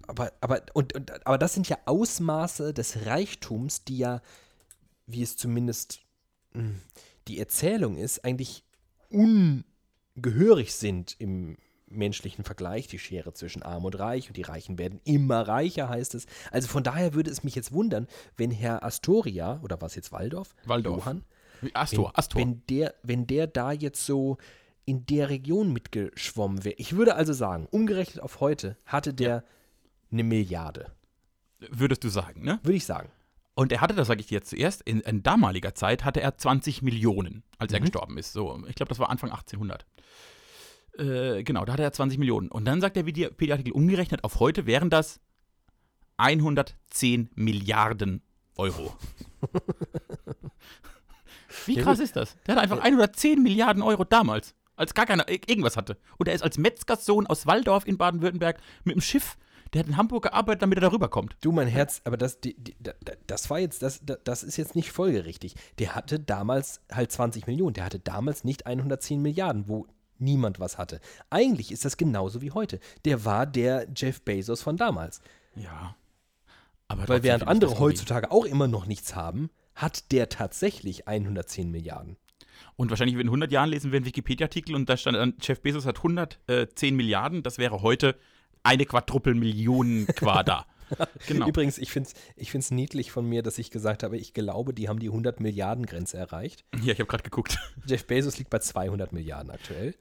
aber, aber, und, und, aber das sind ja Ausmaße des Reichtums, die ja, wie es zumindest mh, die Erzählung ist, eigentlich ungehörig sind im menschlichen Vergleich. Die Schere zwischen Arm und Reich und die Reichen werden immer reicher, heißt es. Also von daher würde es mich jetzt wundern, wenn Herr Astoria, oder was jetzt Waldorf? Waldorf. Johann, Astor, wenn, Astor. Wenn der, wenn der da jetzt so in der Region mitgeschwommen wäre. Ich würde also sagen, umgerechnet auf heute hatte der eine Milliarde. würdest du sagen, ne? Würde ich sagen. Und er hatte, das sage ich dir jetzt zuerst, in, in damaliger Zeit hatte er 20 Millionen, als er Mhm. gestorben ist. So, ich glaube, das war Anfang 1800. Äh, genau, da hatte er 20 Millionen. Und dann sagt der Wikipedia-Artikel umgerechnet auf heute wären das 110 Milliarden Euro. Wie krass ist das? Der hat einfach 110 Milliarden Euro damals, als gar keiner ir- irgendwas hatte. Und er ist als Metzgerssohn aus Waldorf in Baden-Württemberg mit dem Schiff, der hat in Hamburg gearbeitet, damit er darüber kommt. Du, mein Herz, aber das, die, die, da- da- das war jetzt, das, da- das ist jetzt nicht folgerichtig. Der hatte damals halt 20 Millionen. Der hatte damals nicht 110 Milliarden, wo niemand was hatte. Eigentlich ist das genauso wie heute. Der war der Jeff Bezos von damals. Ja. Aber Weil während andere heutzutage auch immer noch nichts haben, hat der tatsächlich 110 Milliarden. Und wahrscheinlich in 100 Jahren lesen wir einen Wikipedia-Artikel und da stand dann, Jeff Bezos hat 110 Milliarden, das wäre heute eine Quadruppelmillion Quader. genau. Übrigens, ich finde es ich find's niedlich von mir, dass ich gesagt habe, ich glaube, die haben die 100 Milliarden Grenze erreicht. Ja, ich habe gerade geguckt. Jeff Bezos liegt bei 200 Milliarden aktuell.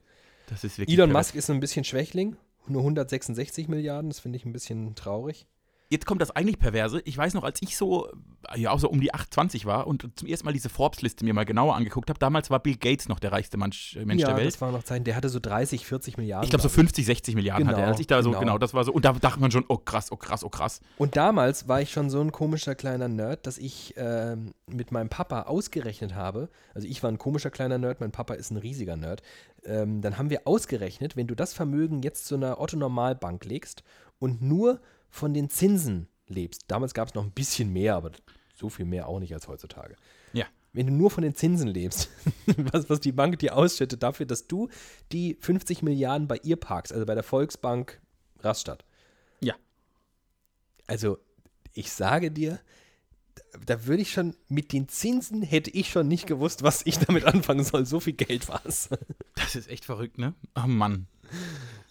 Das ist wirklich Elon pervers. Musk ist ein bisschen Schwächling. Nur 166 Milliarden, das finde ich ein bisschen traurig. Jetzt kommt das eigentlich Perverse. Ich weiß noch, als ich so, äh, ja, auch so um die 28 war und zum ersten Mal diese Forbes-Liste mir mal genauer angeguckt habe, damals war Bill Gates noch der reichste Mensch, äh, Mensch ja, der Welt. das war noch Zeiten, der hatte so 30, 40 Milliarden. Ich glaube so glaub 50, 60 Milliarden Genau, hatte er. Als ich da so, genau. genau, das war so. Und da dachte man schon, oh krass, oh krass, oh krass. Und damals war ich schon so ein komischer kleiner Nerd, dass ich ähm, mit meinem Papa ausgerechnet habe, also ich war ein komischer kleiner Nerd, mein Papa ist ein riesiger Nerd, ähm, dann haben wir ausgerechnet, wenn du das Vermögen jetzt zu einer Otto-Normalbank legst und nur von den Zinsen lebst, damals gab es noch ein bisschen mehr, aber so viel mehr auch nicht als heutzutage. Ja. Wenn du nur von den Zinsen lebst, was, was die Bank dir ausschüttet dafür, dass du die 50 Milliarden bei ihr parkst, also bei der Volksbank Rastatt. Ja. Also, ich sage dir, da- da würde ich schon, mit den Zinsen hätte ich schon nicht gewusst, was ich damit anfangen soll. So viel Geld war es. Das ist echt verrückt, ne? Oh Mann.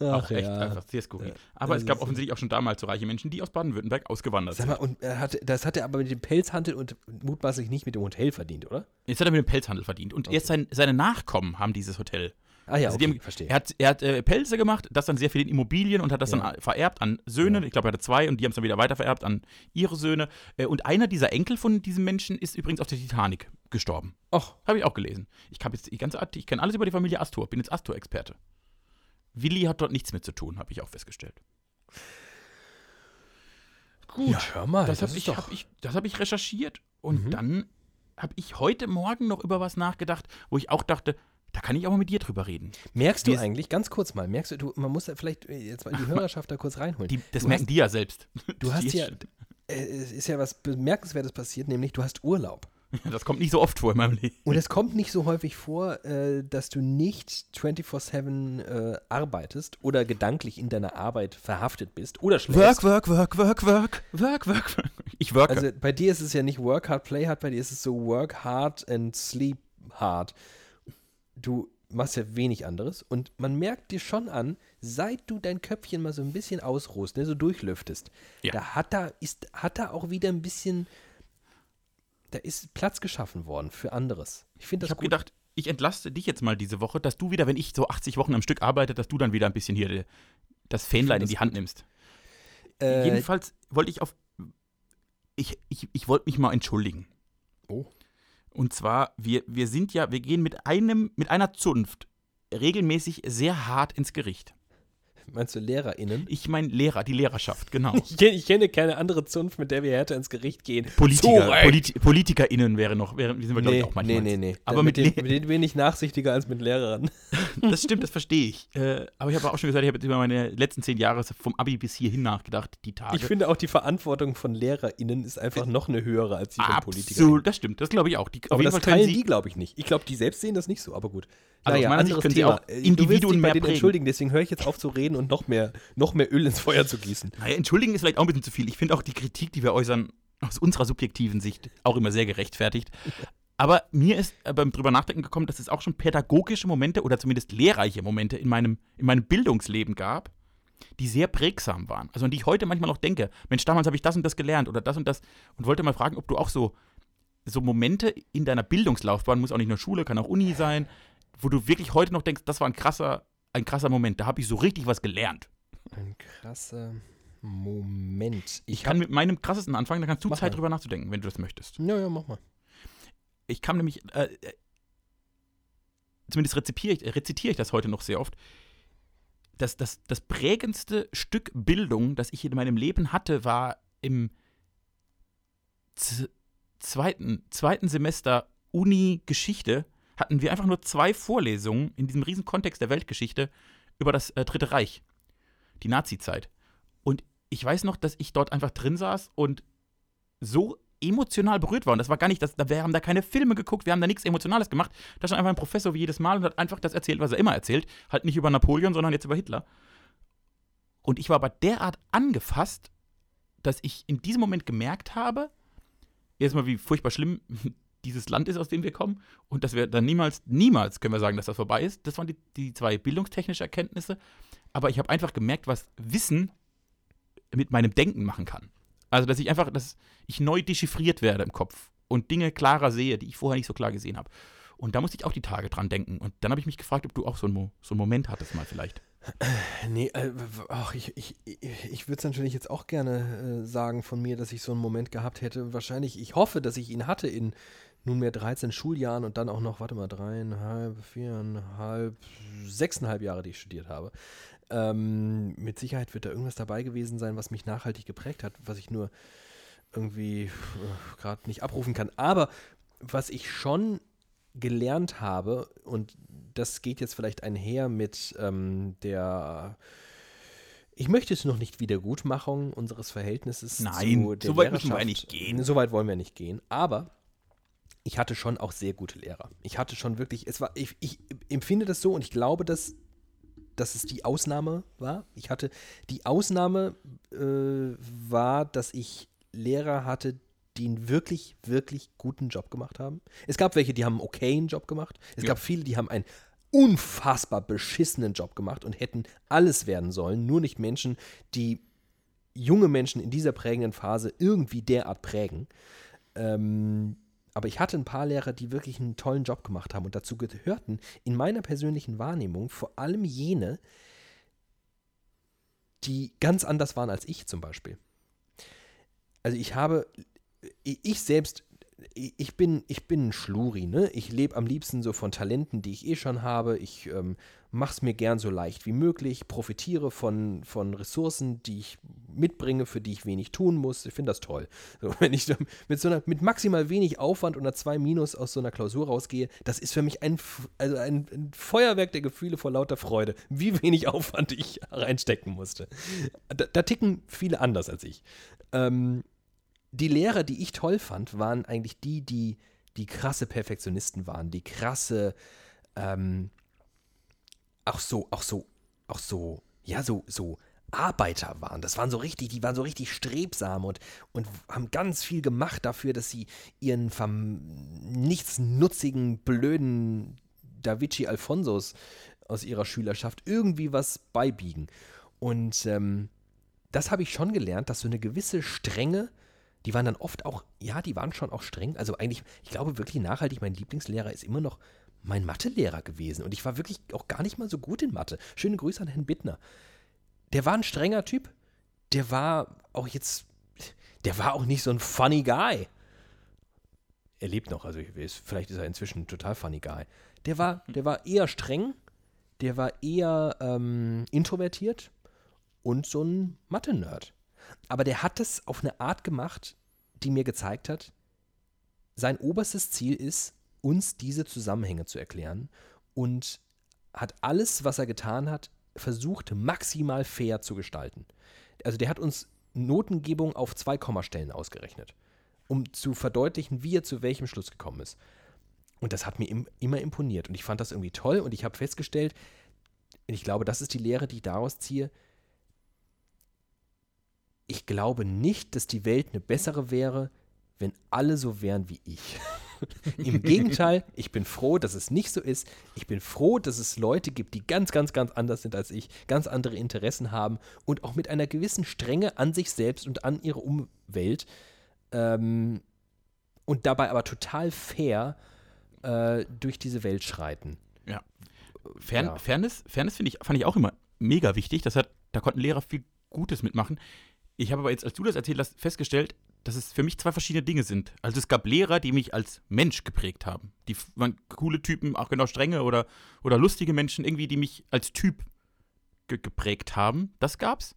Auch echt einfach sehr skurril. Aber das es gab offensichtlich auch schon damals so reiche Menschen, die aus Baden-Württemberg ausgewandert Sag sind. mal, und er hat, das hat er aber mit dem Pelzhandel und mutmaßlich nicht mit dem Hotel verdient, oder? Jetzt hat er mit dem Pelzhandel verdient. Und erst sein, seine Nachkommen haben dieses Hotel. Ah ja, Also okay, haben, verstehe. Er hat, er hat äh, Pelze gemacht, das dann sehr viel in Immobilien und hat das Ja. dann vererbt an Söhne. Ich glaube, er hatte zwei und die haben es dann wieder weiter vererbt an ihre Söhne. Äh, und einer dieser Enkel von diesem Menschen ist übrigens auf der Titanic gestorben. Och, Habe ich auch gelesen. Ich habe jetzt die ganze Art, ich kenne alles über die Familie Astor, bin jetzt Astor-Experte. Willi hat dort nichts mit zu tun, habe ich auch festgestellt. Gut, ja, hör mal, das habe ist ich, hab ich, das hab ich recherchiert. Und Mhm. dann habe ich heute Morgen noch über was nachgedacht, wo ich auch dachte, da kann ich auch mal mit dir drüber reden. Merkst du eigentlich, ganz kurz mal, merkst du, du man muss da vielleicht äh, jetzt mal die Hörerschaft da kurz reinholen. Die, das du merken hast, die ja selbst. du hast ja, äh, es ist ja was Bemerkenswertes passiert, nämlich du hast Urlaub. Das kommt nicht so oft vor in meinem Leben. Und es kommt nicht so häufig vor, äh, dass du nicht 24-7 äh, arbeitest oder gedanklich in deiner Arbeit verhaftet bist oder schläfst. work, work, work, work, work, work, work. Ich worke. Also bei dir ist es ja nicht work hard, play hard, bei dir ist es so work hard and sleep hard. Du machst ja wenig anderes und man merkt dir schon an, seit du dein Köpfchen mal so ein bisschen ausruhst, ne, so durchlüftest, Ja. da hat da ist hat da auch wieder ein bisschen da ist Platz geschaffen worden für anderes. Ich finde ich das habe gut. gedacht, ich entlaste dich jetzt mal diese Woche, dass du wieder, wenn ich so 80 Wochen am Stück arbeite, dass du dann wieder ein bisschen hier äh, das Fähnlein in die Hand nimmst. Äh, Jedenfalls wollte ich auf. Ich, ich, ich wollte mich mal entschuldigen. Oh. Und zwar, wir, wir sind ja, wir gehen mit einem, mit einer Zunft regelmäßig sehr hart ins Gericht. Meinst du LehrerInnen? Ich meine Lehrer, die Lehrerschaft, genau. Ich, ich kenne keine andere Zunft, mit der wir härter ins Gericht gehen. Politiker. Politi PolitikerInnen wäre noch, wäre, sind wir, glaube Nee, ich, auch manchmal. nee, nee, nee. Aber Äh, mit, mit, den, mit denen bin ich nachsichtiger als mit Lehrern. Das stimmt, das verstehe ich. Äh, aber ich habe auch schon gesagt, ich habe jetzt über meine letzten zehn Jahre vom Abi bis hierhin nachgedacht, die Tage. Ich finde auch, die Verantwortung von LehrerInnen ist einfach noch eine höhere als die von Politikern. Absolut, das stimmt, das glaube ich auch. Die, Aber das können teilen sie, die, glaube ich, nicht. Ich glaube, die selbst sehen das nicht so, aber gut. Also naja, Sicht anderes Thema. auch Äh, du willst Individuen dich bei mehr denen prägen. entschuldigen, deswegen höre ich jetzt auf zu reden und noch mehr, noch mehr Öl ins Feuer zu gießen. Naja, entschuldigen ist vielleicht auch ein bisschen zu viel. Ich finde auch die Kritik, die wir äußern, aus unserer subjektiven Sicht auch immer sehr gerechtfertigt. Aber mir ist äh, beim drüber nachdenken gekommen, dass es auch schon pädagogische Momente oder zumindest lehrreiche Momente in meinem, in meinem Bildungsleben gab, die sehr prägsam waren. Also an die ich heute manchmal noch denke, Mensch, damals habe ich das und das gelernt oder das und das und wollte mal fragen, ob du auch so, so Momente in deiner Bildungslaufbahn, muss auch nicht nur Schule, kann auch Uni sein, wo du wirklich heute noch denkst, das war ein krasser, ein krasser Moment, da habe ich so richtig was gelernt. Ein krasser Moment. Ich kann mit meinem krassesten anfangen, da kannst du Mach Zeit mal. drüber nachzudenken, wenn du das möchtest. Ja, ja, mach mal. Ich kam nämlich, äh, äh, zumindest rezipiere ich, äh, rezitiere ich das heute noch sehr oft, das, das, das prägendste Stück Bildung, das ich in meinem Leben hatte, war im zweiten, zweiten Semester Uni-Geschichte, hatten wir einfach nur zwei Vorlesungen in diesem riesen Kontext der Weltgeschichte über das äh, Dritte Reich, die Nazi-Zeit. Und ich weiß noch, dass ich dort einfach drin saß und so emotional berührt war. Und das war gar nicht, das, wir haben da keine Filme geguckt, wir haben da nichts Emotionales gemacht. Da stand einfach ein Professor wie jedes Mal und hat einfach das erzählt, was er immer erzählt. Halt nicht über Napoleon, sondern jetzt über Hitler. Und ich war aber derart angefasst, dass ich in diesem Moment gemerkt habe, erstmal, wie furchtbar schlimm dieses Land ist, aus dem wir kommen, und dass wir dann niemals, niemals können wir sagen, dass das vorbei ist. Das waren die, die zwei bildungstechnischen Erkenntnisse. Aber ich habe einfach gemerkt, was Wissen mit meinem Denken machen kann. Also, dass ich einfach, dass ich neu dechiffriert werde im Kopf und Dinge klarer sehe, die ich vorher nicht so klar gesehen habe. Und da musste ich auch die Tage dran denken. Und dann habe ich mich gefragt, ob du auch so einen, so einen Moment hattest mal vielleicht. Nee, äh, ach, ich, ich, ich würde es natürlich jetzt auch gerne äh, sagen von mir, dass ich so einen Moment gehabt hätte. Wahrscheinlich, ich hoffe, dass ich ihn hatte in nunmehr 13 Schuljahren und dann auch noch, warte mal, dreieinhalb, viereinhalb, sechseinhalb Jahre, die ich studiert habe. Ähm, mit Sicherheit wird da irgendwas dabei gewesen sein, was mich nachhaltig geprägt hat, was ich nur irgendwie äh, gerade nicht abrufen kann. Aber was ich schon gelernt habe, und das geht jetzt vielleicht einher mit ähm, der ich möchte es noch nicht Wiedergutmachung unseres Verhältnisses Nein, zu der so weit müssen wir nicht gehen. So weit wollen wir nicht gehen. Aber ich hatte schon auch sehr gute Lehrer. Ich hatte schon wirklich, es war, ich, ich empfinde das so und ich glaube, dass, dass es die Ausnahme war. Ich hatte, die Ausnahme äh, war, dass ich Lehrer hatte, die einen wirklich, wirklich guten Job gemacht haben. Es gab welche, die haben einen okayen Job gemacht. Es Ja. gab viele, die haben einen unfassbar beschissenen Job gemacht und hätten alles werden sollen, nur nicht Menschen, die junge Menschen in dieser prägenden Phase irgendwie derart prägen. Ähm, aber ich hatte ein paar Lehrer, die wirklich einen tollen Job gemacht haben und dazu gehörten in meiner persönlichen Wahrnehmung vor allem jene, die ganz anders waren als ich zum Beispiel. Also ich habe, ich selbst, ich bin, ich bin ein Schluri, ne? Ich lebe am liebsten so von Talenten, die ich eh schon habe. Ich ähm, mache es mir gern so leicht wie möglich, profitiere von, von Ressourcen, die ich mitbringe, für die ich wenig tun muss. Ich finde das toll. So, wenn ich mit so einer, mit maximal wenig Aufwand und einer 2 Minus aus so einer Klausur rausgehe, das ist für mich ein, also ein, ein Feuerwerk der Gefühle vor lauter Freude, wie wenig Aufwand ich reinstecken musste. Da, da ticken viele anders als ich. Ähm, die Lehrer, die ich toll fand, waren eigentlich die, die, die krasse Perfektionisten waren, die krasse, ähm, auch so, auch so, auch so, ja, so, so Arbeiter waren. Das waren so richtig, die waren so richtig strebsam und, und haben ganz viel gemacht dafür, dass sie ihren nichtsnutzigen, blöden Davici Alfonsos aus ihrer Schülerschaft irgendwie was beibiegen. Und ähm, das habe ich schon gelernt, dass so eine gewisse Strenge, die waren dann oft auch, ja, die waren schon auch streng. Also eigentlich, ich glaube wirklich nachhaltig, mein Lieblingslehrer ist immer noch mein Mathelehrer gewesen. Und ich war wirklich auch gar nicht mal so gut in Mathe. Schöne Grüße an Herrn Bittner. Der war ein strenger Typ. Der war auch jetzt, der war auch nicht so ein funny Guy. Er lebt noch, also weiß, vielleicht ist er inzwischen total funny Guy. Der war, der war eher streng, der war eher ähm, introvertiert und so ein Mathe-Nerd. Aber der hat es auf eine Art gemacht, die mir gezeigt hat, sein oberstes Ziel ist, uns diese Zusammenhänge zu erklären und hat alles, was er getan hat, versucht, maximal fair zu gestalten. Also der hat uns Notengebung auf zwei Kommastellen ausgerechnet, um zu verdeutlichen, wie er zu welchem Schluss gekommen ist. Und das hat mir im, immer imponiert und ich fand das irgendwie toll und ich habe festgestellt, ich glaube, das ist die Lehre, die ich daraus ziehe, ich glaube nicht, dass die Welt eine bessere wäre, wenn alle so wären wie ich. Im Gegenteil, ich bin froh, dass es nicht so ist. Ich bin froh, dass es Leute gibt, die ganz, ganz, ganz anders sind als ich, ganz andere Interessen haben und auch mit einer gewissen Strenge an sich selbst und an ihre Umwelt ähm, und dabei aber total fair äh, durch diese Welt schreiten. Ja. Fern, Ja. Fairness, Fairness finde ich, fand ich auch immer mega wichtig. Das hat, da konnten Lehrer viel Gutes mitmachen. Ich habe aber jetzt, als du das erzählt hast, festgestellt, dass es für mich zwei verschiedene Dinge sind. Also es gab Lehrer, die mich als Mensch geprägt haben. Die waren coole Typen, auch genau strenge oder, oder lustige Menschen, irgendwie, die mich als Typ ge geprägt haben. Das gab's.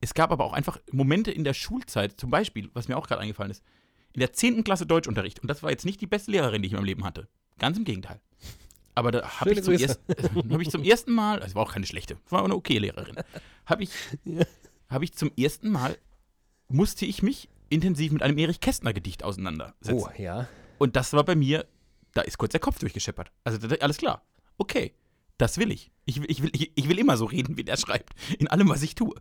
Es gab aber auch einfach Momente in der Schulzeit, zum Beispiel, was mir auch gerade eingefallen ist, in der 10. Klasse Deutschunterricht. Und das war jetzt nicht die beste Lehrerin, die ich in meinem Leben hatte. Ganz im Gegenteil. Aber da habe ich, zum Grüße. ersten- hab ich zum ersten Mal, es war auch keine schlechte, war eine okay Lehrerin, habe ich, Ja. Hab ich zum ersten Mal, musste ich mich intensiv mit einem Erich Kästner Gedicht auseinandersetzen. Oh, ja. Und das war bei mir, da ist kurz der Kopf durchgescheppert. Also alles klar. Okay, das will ich. Ich, will- ich, will, ich, ich will immer so reden, wie der schreibt. In allem, was ich tue.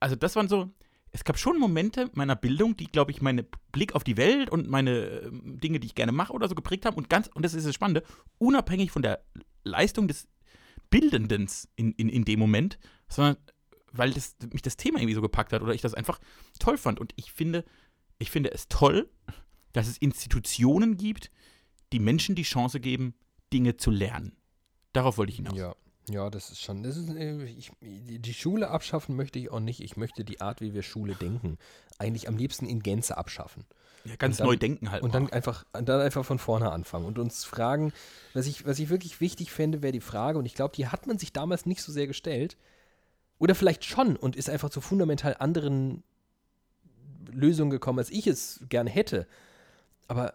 Also das waren so, es gab schon Momente meiner Bildung, die, glaube ich, meinen Blick auf die Welt und meine ähm, Dinge, die ich gerne mache oder so geprägt haben. Und ganz, und das ist das Spannende, unabhängig von der Leistung des Bildendens in, in, in dem Moment, sondern weil das, mich das Thema irgendwie so gepackt hat oder ich das einfach toll fand. Und ich finde, ich finde es toll, dass es Institutionen gibt, die Menschen die Chance geben, Dinge zu lernen. Darauf wollte ich hinaus. Ja, ja, das ist schon. Das ist, äh, ich, die Schule abschaffen möchte ich auch nicht. Ich möchte die Art, wie wir Schule denken, eigentlich am liebsten in Gänze abschaffen. Ja, ganz dann- neu denken halt. Und dann einfach, dann einfach von vorne anfangen und uns fragen, was ich, was ich wirklich wichtig fände, wäre die Frage, und ich glaube, die hat man sich damals nicht so sehr gestellt. Oder vielleicht schon und ist einfach zu fundamental anderen Lösungen gekommen, als ich es gerne hätte. Aber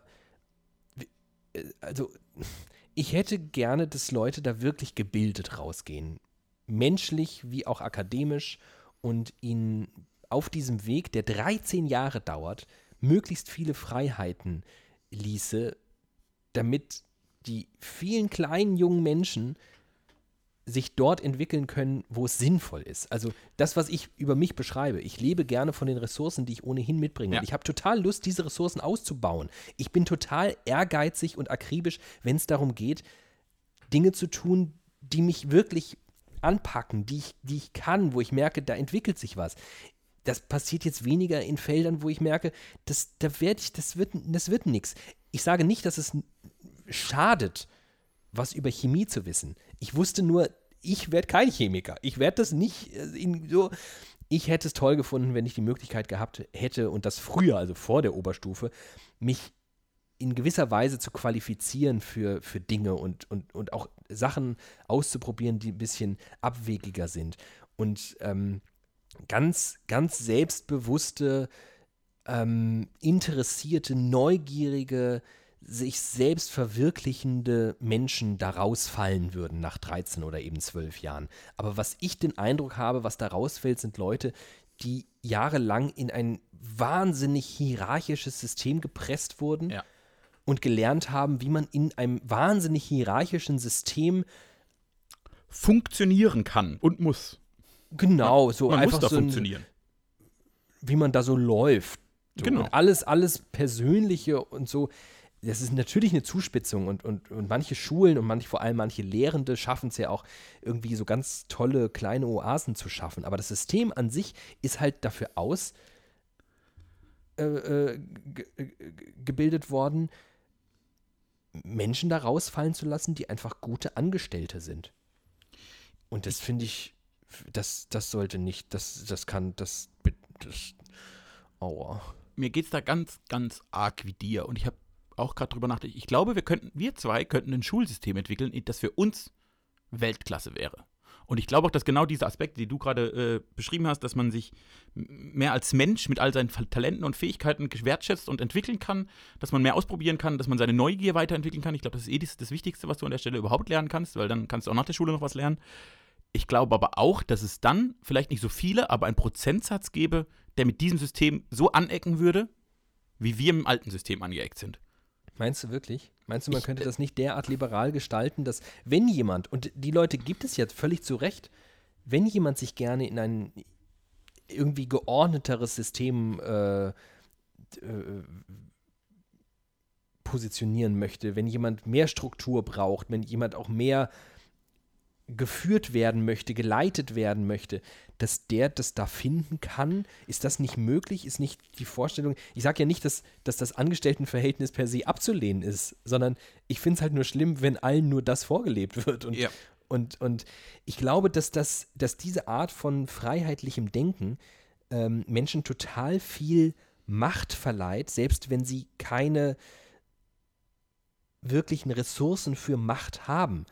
äh, also ich hätte gerne, dass Leute da wirklich gebildet rausgehen. Menschlich wie auch akademisch und ihnen auf diesem Weg, der 13 Jahre dauert, möglichst viele Freiheiten ließe, damit die vielen kleinen jungen Menschen sich dort entwickeln können, wo es sinnvoll ist. Also das, was ich über mich beschreibe. Ich lebe gerne von den Ressourcen, die ich ohnehin mitbringe. Ja. Ich habe total Lust, diese Ressourcen auszubauen. Ich bin total ehrgeizig und akribisch, wenn es darum geht, Dinge zu tun, die mich wirklich anpacken, die ich, die ich kann, wo ich merke, da entwickelt sich was. Das passiert jetzt weniger in Feldern, wo ich merke, das, da werd ich, das wird, das wird nichts. Ich sage nicht, dass es schadet, was über Chemie zu wissen. Ich wusste nur, ich werde kein Chemiker. Ich werde das nicht äh, in so. Ich hätte es toll gefunden, wenn ich die Möglichkeit gehabt hätte und das früher, also vor der Oberstufe, mich in gewisser Weise zu qualifizieren für, für Dinge und, und, und auch Sachen auszuprobieren, die ein bisschen abwegiger sind. Und ähm, ganz, ganz selbstbewusste, ähm, interessierte, neugierige, sich selbst verwirklichende Menschen da rausfallen würden nach 13 oder eben 12 Jahren. Aber was ich den Eindruck habe, was da rausfällt, sind Leute, die jahrelang in ein wahnsinnig hierarchisches System gepresst wurden Ja. und gelernt haben, wie man in einem wahnsinnig hierarchischen System Funktionieren kann und muss. genau so Man einfach muss da so ein, funktionieren. wie man da so läuft. So. Genau. Und alles, alles Persönliche und so. Das ist natürlich eine Zuspitzung und, und, und manche Schulen und manche, vor allem manche Lehrende schaffen es ja auch irgendwie so ganz tolle kleine Oasen zu schaffen. Aber das System an sich ist halt dafür aus äh, äh, ge- gebildet worden, Menschen da rausfallen zu lassen, die einfach gute Angestellte sind. Und das finde ich, das, das sollte nicht, das, das kann, das, das, aua. Mir geht es da ganz, ganz arg wie dir. Und ich habe auch gerade drüber nachgedacht. Ich glaube, wir könnten, wir zwei könnten ein Schulsystem entwickeln, das für uns Weltklasse wäre. Und ich glaube auch, dass genau diese Aspekte, die du gerade äh, beschrieben hast, dass man sich mehr als Mensch mit all seinen Talenten und Fähigkeiten wertschätzt und entwickeln kann, dass man mehr ausprobieren kann, dass man seine Neugier weiterentwickeln kann. Ich glaube, das ist eh das, das Wichtigste, was du an der Stelle überhaupt lernen kannst, weil dann kannst du auch nach der Schule noch was lernen. Ich glaube aber auch, dass es dann vielleicht nicht so viele, aber einen Prozentsatz gäbe, der mit diesem System so anecken würde, wie wir im alten System angeeckt sind. Meinst du wirklich? Meinst du, man Ich- könnte das nicht derart liberal gestalten, dass wenn jemand, und die Leute gibt es jetzt völlig zu Recht, wenn jemand sich gerne in ein irgendwie geordneteres System äh, äh, positionieren möchte, wenn jemand mehr Struktur braucht, wenn jemand auch mehr geführt werden möchte, geleitet werden möchte, dass der das da finden kann? Ist das nicht möglich? Ist nicht die Vorstellung, ich sage ja nicht, dass, dass das Angestelltenverhältnis per se abzulehnen ist, sondern ich finde es halt nur schlimm, wenn allen nur das vorgelebt wird. Und, Ja. und, und ich glaube, dass, das, dass diese Art von freiheitlichem Denken ähm, Menschen total viel Macht verleiht, selbst wenn sie keine wirklichen Ressourcen für Macht haben.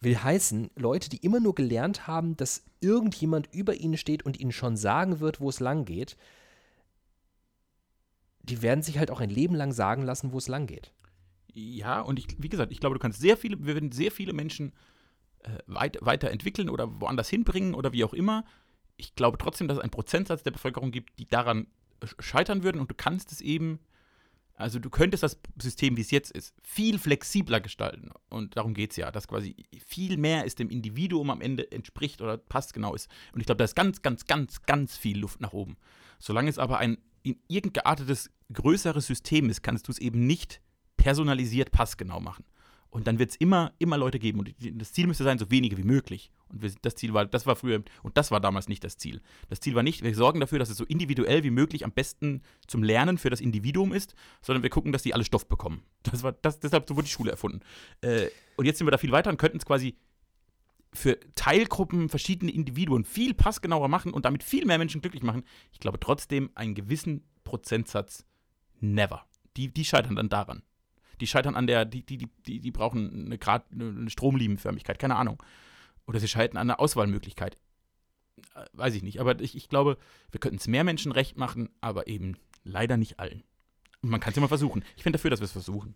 Will heißen, Leute, die immer nur gelernt haben, dass irgendjemand über ihnen steht und ihnen schon sagen wird, wo es lang geht, die werden sich halt auch ein Leben lang sagen lassen, wo es lang geht. Ja, und ich, wie gesagt, ich glaube, du kannst sehr viele, wir werden sehr viele Menschen äh, weit, weiterentwickeln oder woanders hinbringen oder wie auch immer. Ich glaube trotzdem, dass es einen Prozentsatz der Bevölkerung gibt, die daran sch- scheitern würden und du kannst es eben, also du könntest das System, wie es jetzt ist, viel flexibler gestalten. Und darum geht es ja, dass quasi viel mehr es dem Individuum am Ende entspricht oder passt genau ist. Und ich glaube, da ist ganz, ganz, ganz, ganz viel Luft nach oben. Solange es aber ein in irgendein geartetes größeres System ist, kannst du es eben nicht personalisiert passgenau machen. Und dann wird es immer, immer Leute geben. Und das Ziel müsste sein, so wenige wie möglich. Und wir, das Ziel war, das war früher, und das war damals nicht das Ziel. Das Ziel war nicht, wir sorgen dafür, dass es so individuell wie möglich am besten zum Lernen für das Individuum ist, sondern wir gucken, dass die alle Stoff bekommen. Das war, das, deshalb wurde die Schule erfunden. Äh, und jetzt sind wir da viel weiter und könnten es quasi für Teilgruppen, verschiedene Individuen viel passgenauer machen und damit viel mehr Menschen glücklich machen. Ich glaube trotzdem, einen gewissen Prozentsatz never. Die, die scheitern dann daran. Die scheitern an der, die, die, die, die brauchen eine, Grad, eine Stromlinienförmigkeit, keine Ahnung. Oder sie scheitern an der Auswahlmöglichkeit. Äh, weiß ich nicht. Aber ich, ich glaube, wir könnten es mehr Menschen recht machen, aber eben leider nicht allen. Und man kann es ja mal versuchen. Ich bin dafür, dass wir es versuchen.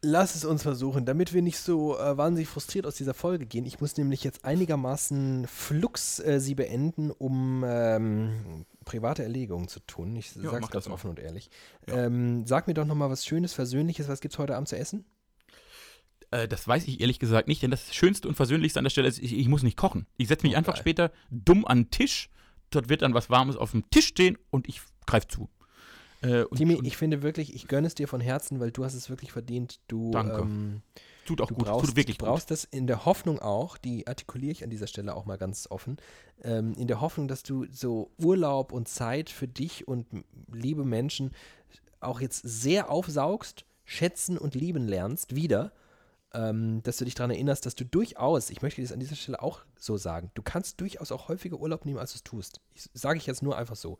Lass es uns versuchen, damit wir nicht so äh, wahnsinnig frustriert aus dieser Folge gehen. Ich muss nämlich jetzt einigermaßen flux äh, sie beenden, um ähm, private Erlegungen zu tun. Ich ja, sag's ganz offen und ehrlich. Ja. Ähm, sag mir doch noch mal was Schönes, Versöhnliches. Was gibt's heute Abend zu essen? Äh, das weiß ich ehrlich gesagt nicht, denn das Schönste und Versöhnlichste an der Stelle ist, ich, ich muss nicht kochen. Ich setze mich oh, einfach geil. später dumm an den Tisch. Dort wird dann was Warmes auf dem Tisch stehen und ich greife zu. Äh, und, Timi, und ich finde wirklich, ich gönne es dir von Herzen, weil du hast es wirklich verdient. Du, danke. Ähm, Tut auch du gut, brauchst, tut wirklich du brauchst das in der Hoffnung auch, die artikuliere ich an dieser Stelle auch mal ganz offen, ähm, in der Hoffnung, dass du so Urlaub und Zeit für dich und liebe Menschen auch jetzt sehr aufsaugst, schätzen und lieben lernst, wieder. Ähm, dass du dich daran erinnerst, dass du durchaus, ich möchte das an dieser Stelle auch so sagen, du kannst durchaus auch häufiger Urlaub nehmen, als du es tust. Sage ich jetzt nur einfach so.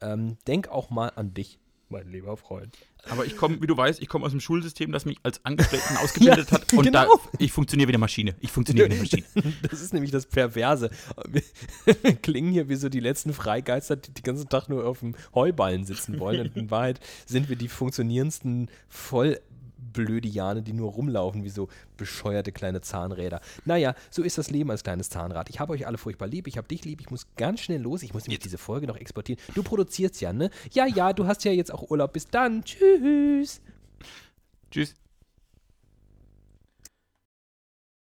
Ähm, denk auch mal an dich, mein lieber Freund. Aber ich komme, wie du weißt, ich komme aus dem Schulsystem, das mich als Angestellten ausgebildet ja, hat. Und genau. da, ich funktioniere wie eine Maschine. Ich funktioniere wie eine Maschine. Das ist nämlich das Perverse. Wir klingen hier wie so die letzten Freigeister, die den ganzen Tag nur auf dem Heuballen sitzen wollen. Und in Wahrheit sind wir die funktionierendsten, voll blöde Jane, die nur rumlaufen wie so bescheuerte kleine Zahnräder. Naja, so ist das Leben als kleines Zahnrad. Ich habe euch alle furchtbar lieb, ich habe dich lieb, ich muss ganz schnell los, ich muss nämlich diese Folge noch exportieren. Du produzierst ja, ne? Ja, ja, du hast ja jetzt auch Urlaub. Bis dann. Tschüss. Tschüss.